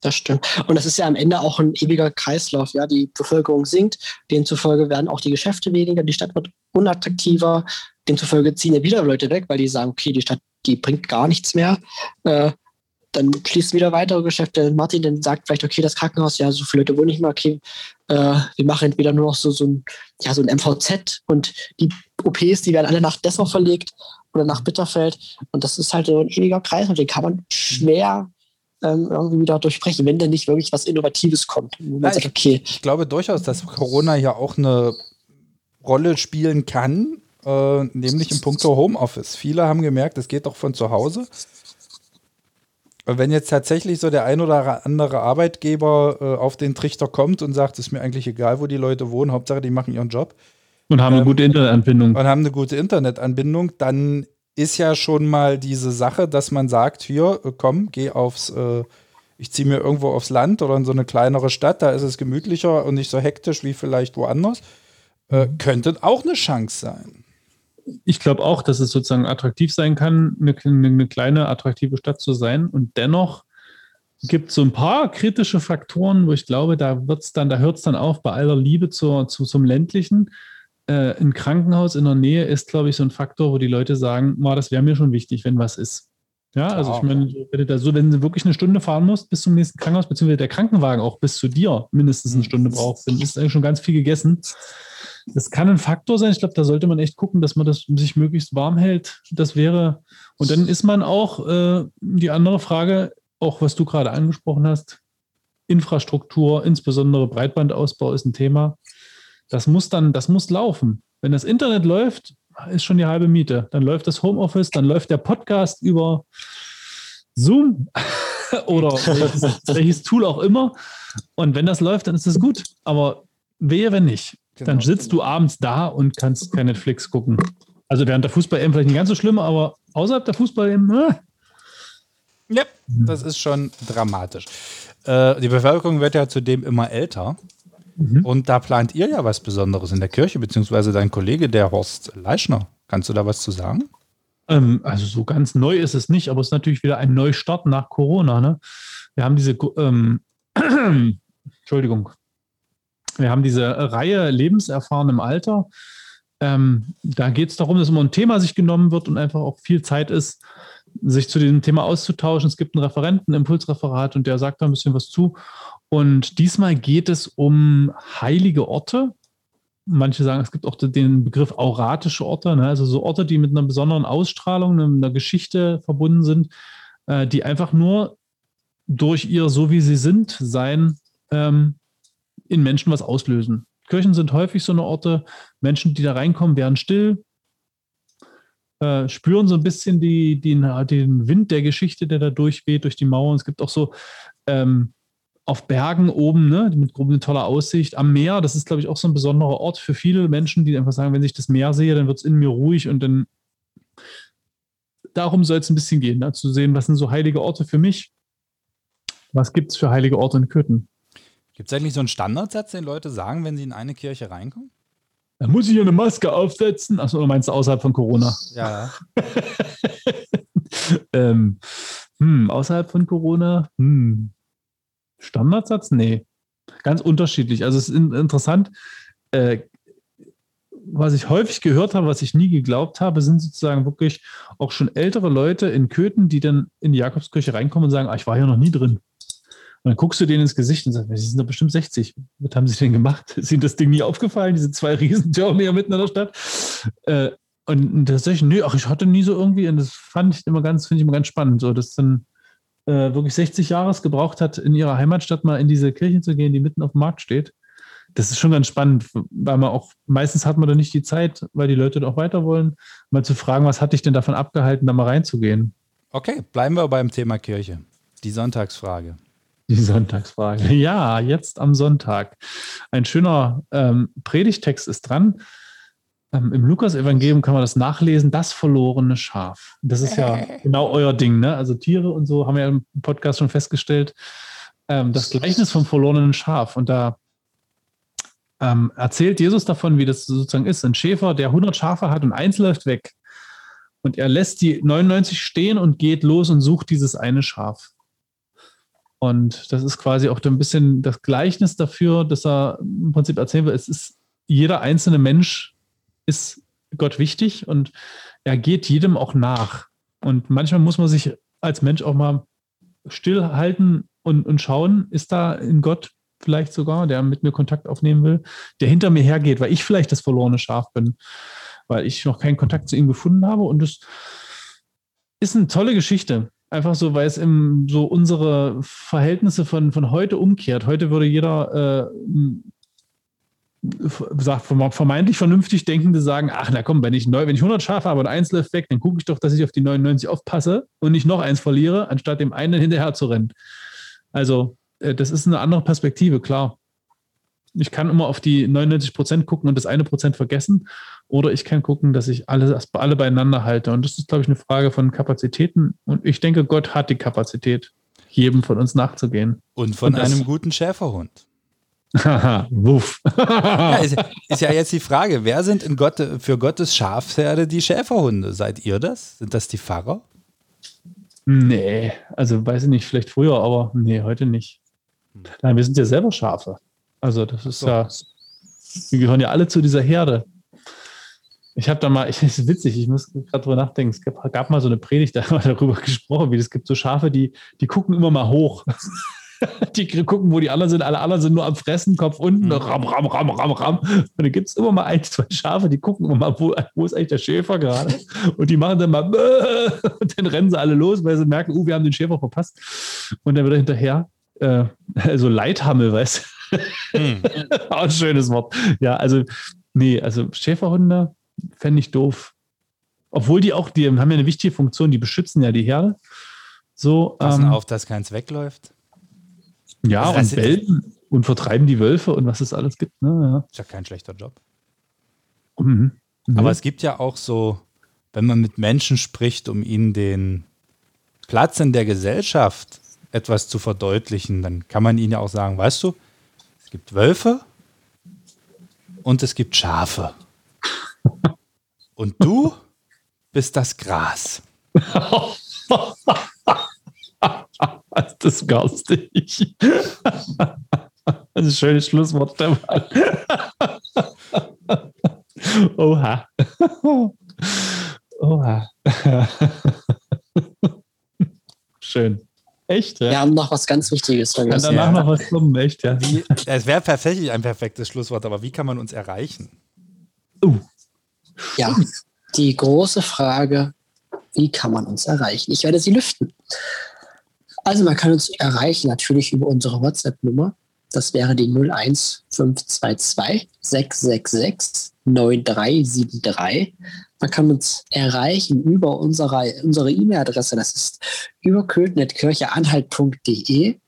B: Das stimmt. Und das ist ja am Ende auch ein ewiger Kreislauf. Ja, die Bevölkerung sinkt, demzufolge werden auch die Geschäfte weniger, die Stadt wird unattraktiver, demzufolge ziehen ja wieder Leute weg, weil die sagen, okay, die Stadt, die bringt gar nichts mehr. Äh, dann schließen wieder weitere Geschäfte. Martin dann sagt vielleicht, okay, das Krankenhaus, ja, so viele Leute wohnen nicht mehr, okay, äh, wir machen entweder nur noch so, so, ein, ja, so ein MVZ und die OPs, die werden alle nach Dessau verlegt oder nach Bitterfeld. Und das ist halt so ein ewiger Kreis und den kann man schwer ähm, irgendwie wieder durchbrechen, wenn da nicht wirklich was Innovatives kommt.
C: Ja, sagt, okay. ich, glaube durchaus, dass Corona ja auch eine Rolle spielen kann, äh, nämlich im Punkt Homeoffice. Viele haben gemerkt, es geht doch von zu Hause wenn jetzt tatsächlich so der ein oder andere Arbeitgeber äh, auf den Trichter kommt und sagt, es ist mir eigentlich egal, wo die Leute wohnen, Hauptsache die machen ihren Job.
A: Und haben eine ähm, gute Internetanbindung.
C: Und haben eine gute Internetanbindung, dann ist ja schon mal diese Sache, dass man sagt, hier, äh, komm, geh aufs, äh, ich ziehe mir irgendwo aufs Land oder in so eine kleinere Stadt, da ist es gemütlicher und nicht so hektisch wie vielleicht woanders. Äh, könnte auch eine Chance sein
A: ich glaube auch, dass es sozusagen attraktiv sein kann, eine, eine kleine, attraktive Stadt zu sein. Und dennoch gibt es so ein paar kritische Faktoren, wo ich glaube, da wird's dann, da hört es dann auf bei aller Liebe zur, zu, zum ländlichen. Äh, ein Krankenhaus in der Nähe ist, glaube ich, so ein Faktor, wo die Leute sagen, wow, das wäre mir schon wichtig, wenn was ist. Ja, also ich meine, wenn du, so, wenn du wirklich eine Stunde fahren musst bis zum nächsten Krankenhaus, beziehungsweise der Krankenwagen auch bis zu dir mindestens eine Stunde braucht, dann ist eigentlich schon ganz viel gegessen. Das kann ein Faktor sein. Ich glaube, da sollte man echt gucken, dass man das sich möglichst warm hält. Das wäre, und dann ist man auch äh, die andere Frage, auch was du gerade angesprochen hast, Infrastruktur, insbesondere Breitbandausbau ist ein Thema. Das muss dann, das muss laufen. Wenn das Internet läuft, ist schon die halbe Miete. Dann läuft das Homeoffice, dann läuft der Podcast über Zoom oder welches, welches Tool auch immer. Und wenn das läuft, dann ist es gut. Aber wehe, wenn nicht. Genau. Dann sitzt du abends da und kannst kein Netflix gucken. Also während der Fußball-EM vielleicht nicht ganz so schlimm, aber außerhalb der Fußball-EM, äh.
C: Ja, das ist schon dramatisch. Äh, die Bevölkerung wird ja zudem immer älter. Mhm. Und da plant ihr ja was Besonderes in der Kirche, beziehungsweise dein Kollege, der Horst Leischner. Kannst du da was zu sagen?
A: Ähm, also so ganz neu ist es nicht, aber es ist natürlich wieder ein Neustart nach Corona. Ne? Wir haben diese, ähm, Entschuldigung, wir haben diese Reihe Lebenserfahren im Alter. Ähm, da geht es darum, dass immer ein Thema sich genommen wird und einfach auch viel Zeit ist, sich zu diesem Thema auszutauschen. Es gibt einen Referenten, ein Impulsreferat und der sagt da ein bisschen was zu. Und diesmal geht es um heilige Orte. Manche sagen, es gibt auch den Begriff auratische Orte, ne? also so Orte, die mit einer besonderen Ausstrahlung, einer Geschichte verbunden sind, äh, die einfach nur durch ihr so wie sie sind sein ähm, in Menschen was auslösen. Kirchen sind häufig so eine Orte, Menschen, die da reinkommen, werden still, äh, spüren so ein bisschen die, die, den Wind der Geschichte, der da durchweht, durch die Mauern. Es gibt auch so ähm, auf Bergen oben, ne, mit grob eine tolle Aussicht. Am Meer, das ist, glaube ich, auch so ein besonderer Ort für viele Menschen, die einfach sagen, wenn ich das Meer sehe, dann wird es in mir ruhig und dann darum soll es ein bisschen gehen, ne, zu sehen, was sind so heilige Orte für mich. Was gibt es für heilige Orte in Köthen?
C: Gibt es eigentlich so einen Standardsatz, den Leute sagen, wenn sie in eine Kirche reinkommen?
A: Da muss ich eine Maske aufsetzen. Achso, oder meinst du außerhalb von Corona?
C: Ja.
A: ähm, hm, außerhalb von Corona? Hm. Standardsatz? Nee. Ganz unterschiedlich. Also es ist interessant. Äh, was ich häufig gehört habe, was ich nie geglaubt habe, sind sozusagen wirklich auch schon ältere Leute in Köthen, die dann in die Jakobskirche reinkommen und sagen, ah, ich war hier noch nie drin. Und dann guckst du denen ins Gesicht und sagst, sie sind doch bestimmt 60. Was haben sie denn gemacht? Ist ihnen das Ding nie aufgefallen, diese zwei Riesentürme hier mitten in der Stadt? Äh, und da sag ich, nee, ach, ich hatte nie so irgendwie, und das fand ich immer ganz, finde ich immer ganz spannend, so, dass dann äh, wirklich 60 Jahre es gebraucht hat, in ihrer Heimatstadt mal in diese Kirche zu gehen, die mitten auf dem Markt steht. Das ist schon ganz spannend, weil man auch, meistens hat man da nicht die Zeit, weil die Leute da auch weiter wollen, mal zu fragen, was hat dich denn davon abgehalten, da mal reinzugehen?
C: Okay, bleiben wir beim Thema Kirche. Die Sonntagsfrage.
A: Die Sonntagsfrage. Ja, jetzt am Sonntag. Ein schöner ähm, Predigtext ist dran. Ähm, Im Lukas-Evangelium kann man das nachlesen, das verlorene Schaf. Das ist ja genau euer Ding, ne? Also Tiere und so haben wir ja im Podcast schon festgestellt. Ähm, das Gleichnis vom verlorenen Schaf. Und da ähm, erzählt Jesus davon, wie das sozusagen ist. Ein Schäfer, der 100 Schafe hat und eins läuft weg. Und er lässt die 99 stehen und geht los und sucht dieses eine Schaf. Und das ist quasi auch ein bisschen das Gleichnis dafür, dass er im Prinzip erzählen will, es ist jeder einzelne Mensch ist Gott wichtig und er geht jedem auch nach. Und manchmal muss man sich als Mensch auch mal stillhalten und, und schauen, ist da in Gott vielleicht sogar, der mit mir Kontakt aufnehmen will, der hinter mir hergeht, weil ich vielleicht das verlorene Schaf bin, weil ich noch keinen Kontakt zu ihm gefunden habe. Und es ist eine tolle Geschichte. Einfach so, weil es im, so unsere Verhältnisse von, von heute umkehrt. Heute würde jeder äh, sagt, vermeintlich vernünftig Denkende sagen, ach na komm, wenn ich, neu, wenn ich 100 Schafe habe und eins läuft weg, dann gucke ich doch, dass ich auf die 99 aufpasse und nicht noch eins verliere, anstatt dem einen hinterher zu rennen. Also äh, das ist eine andere Perspektive, klar. Ich kann immer auf die 99 Prozent gucken und das eine Prozent vergessen. Oder ich kann gucken, dass ich alle, alle beieinander halte. Und das ist, glaube ich, eine Frage von Kapazitäten. Und ich denke, Gott hat die Kapazität, jedem von uns nachzugehen.
C: Und von und einem guten Schäferhund.
A: Haha, wuff.
C: ja, ist, ist, ja jetzt die Frage, wer sind in Gott, für Gottes Schafsherde die Schäferhunde? Seid ihr das? Sind das die Pfarrer?
A: Nee, also weiß ich nicht, vielleicht früher, aber nee, heute nicht. Nein, wir sind ja selber Schafe. Also das ist so. ja, wir gehören ja alle zu dieser Herde. Ich habe da mal, ich, das ist witzig, ich muss gerade drüber nachdenken, es gab, gab, mal so eine Predigt, da haben wir darüber gesprochen, wie es gibt so Schafe, die, die gucken immer mal hoch. die gucken, wo die anderen sind. Alle anderen sind nur am Fressen, Kopf unten, mhm. ram, ram, ram, ram, ram. Und dann gibt es immer mal ein, zwei Schafe, die gucken immer mal, wo, wo ist eigentlich der Schäfer gerade? Und die machen dann mal, und dann rennen sie alle los, weil sie merken, uh, wir haben den Schäfer verpasst. Und dann wird er hinterher äh, also Leithammel, weißt du? Hm. Auch ein schönes Wort. Ja, also, nee, also Schäferhunde fände ich doof. Obwohl die auch, die haben ja eine wichtige Funktion, die beschützen ja die Herde. So,
C: Passen ähm, auf, dass keins wegläuft.
A: Ja, also, und belten und vertreiben die Wölfe und was es alles gibt. Ne?
C: Ja. Ist ja kein schlechter Job. Mhm. Mhm. Aber es gibt ja auch so, wenn man mit Menschen spricht, um ihnen den Platz in der Gesellschaft etwas zu verdeutlichen, dann kann man ihnen ja auch sagen, weißt du, es gibt Wölfe und es gibt Schafe. Und du bist das Gras.
A: das garstig. Das ist ein schönes Schlusswort. Oha. Oha. Schön. Echt, ja?
B: Wir haben noch was ganz Wichtiges vergessen.
A: danach
C: Ja.
A: noch was kommen, echt, ja.
C: Wie, es wäre tatsächlich ein perfektes Schlusswort, aber wie kann man uns erreichen?
B: Ja, die große Frage, wie kann man uns erreichen? Ich werde sie lüften. Also man kann uns erreichen natürlich über unsere WhatsApp-Nummer. Das wäre die 01522 666 9373. Man kann uns erreichen über unsere unsere E-Mail-Adresse. Das ist überköthen.kircheanhalt.de.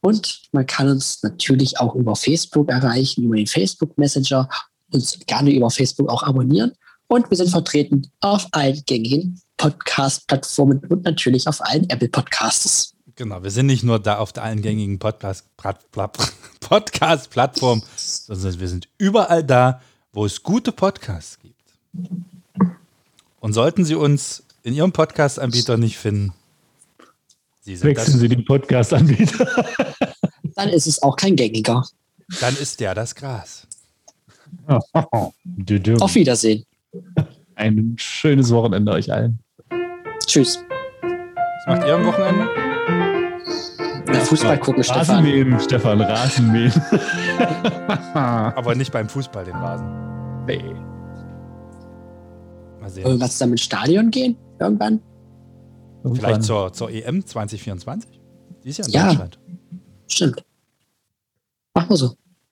B: Und man kann uns natürlich auch über Facebook erreichen, über den Facebook Messenger, uns gerne über Facebook auch abonnieren. Und wir sind vertreten auf allen gängigen Podcast-Plattformen und natürlich auf allen Apple Podcasts.
C: Genau, wir sind nicht nur da auf allen gängigen Podcast- Plat- Plat- Podcast-Plattformen, sondern wir sind überall da, wo es gute Podcasts gibt. Und sollten Sie uns in Ihrem Podcast-Anbieter nicht finden, Sie sind
A: Wechseln Sie den Podcast-Anbieter.
B: Dann ist es auch kein gängiger.
C: dann ist der das Gras.
B: Auf Wiedersehen.
A: Ein schönes Wochenende euch allen.
B: Tschüss.
C: Was macht ihr am Wochenende?
B: Na, Fußball gucken, Stefan.
A: Rasenmähen, Stefan, Rasenmähen.
C: Aber nicht beim Fußball, den Rasen.
A: nee.
C: Mal sehen.
B: Wollen wir zusammen ins Stadion gehen? Irgendwann?
A: Irgendwann.
C: Vielleicht zur, zur EM 2024? Die ist ja in
B: Ja.
C: Deutschland.
B: Stimmt. Machen wir so.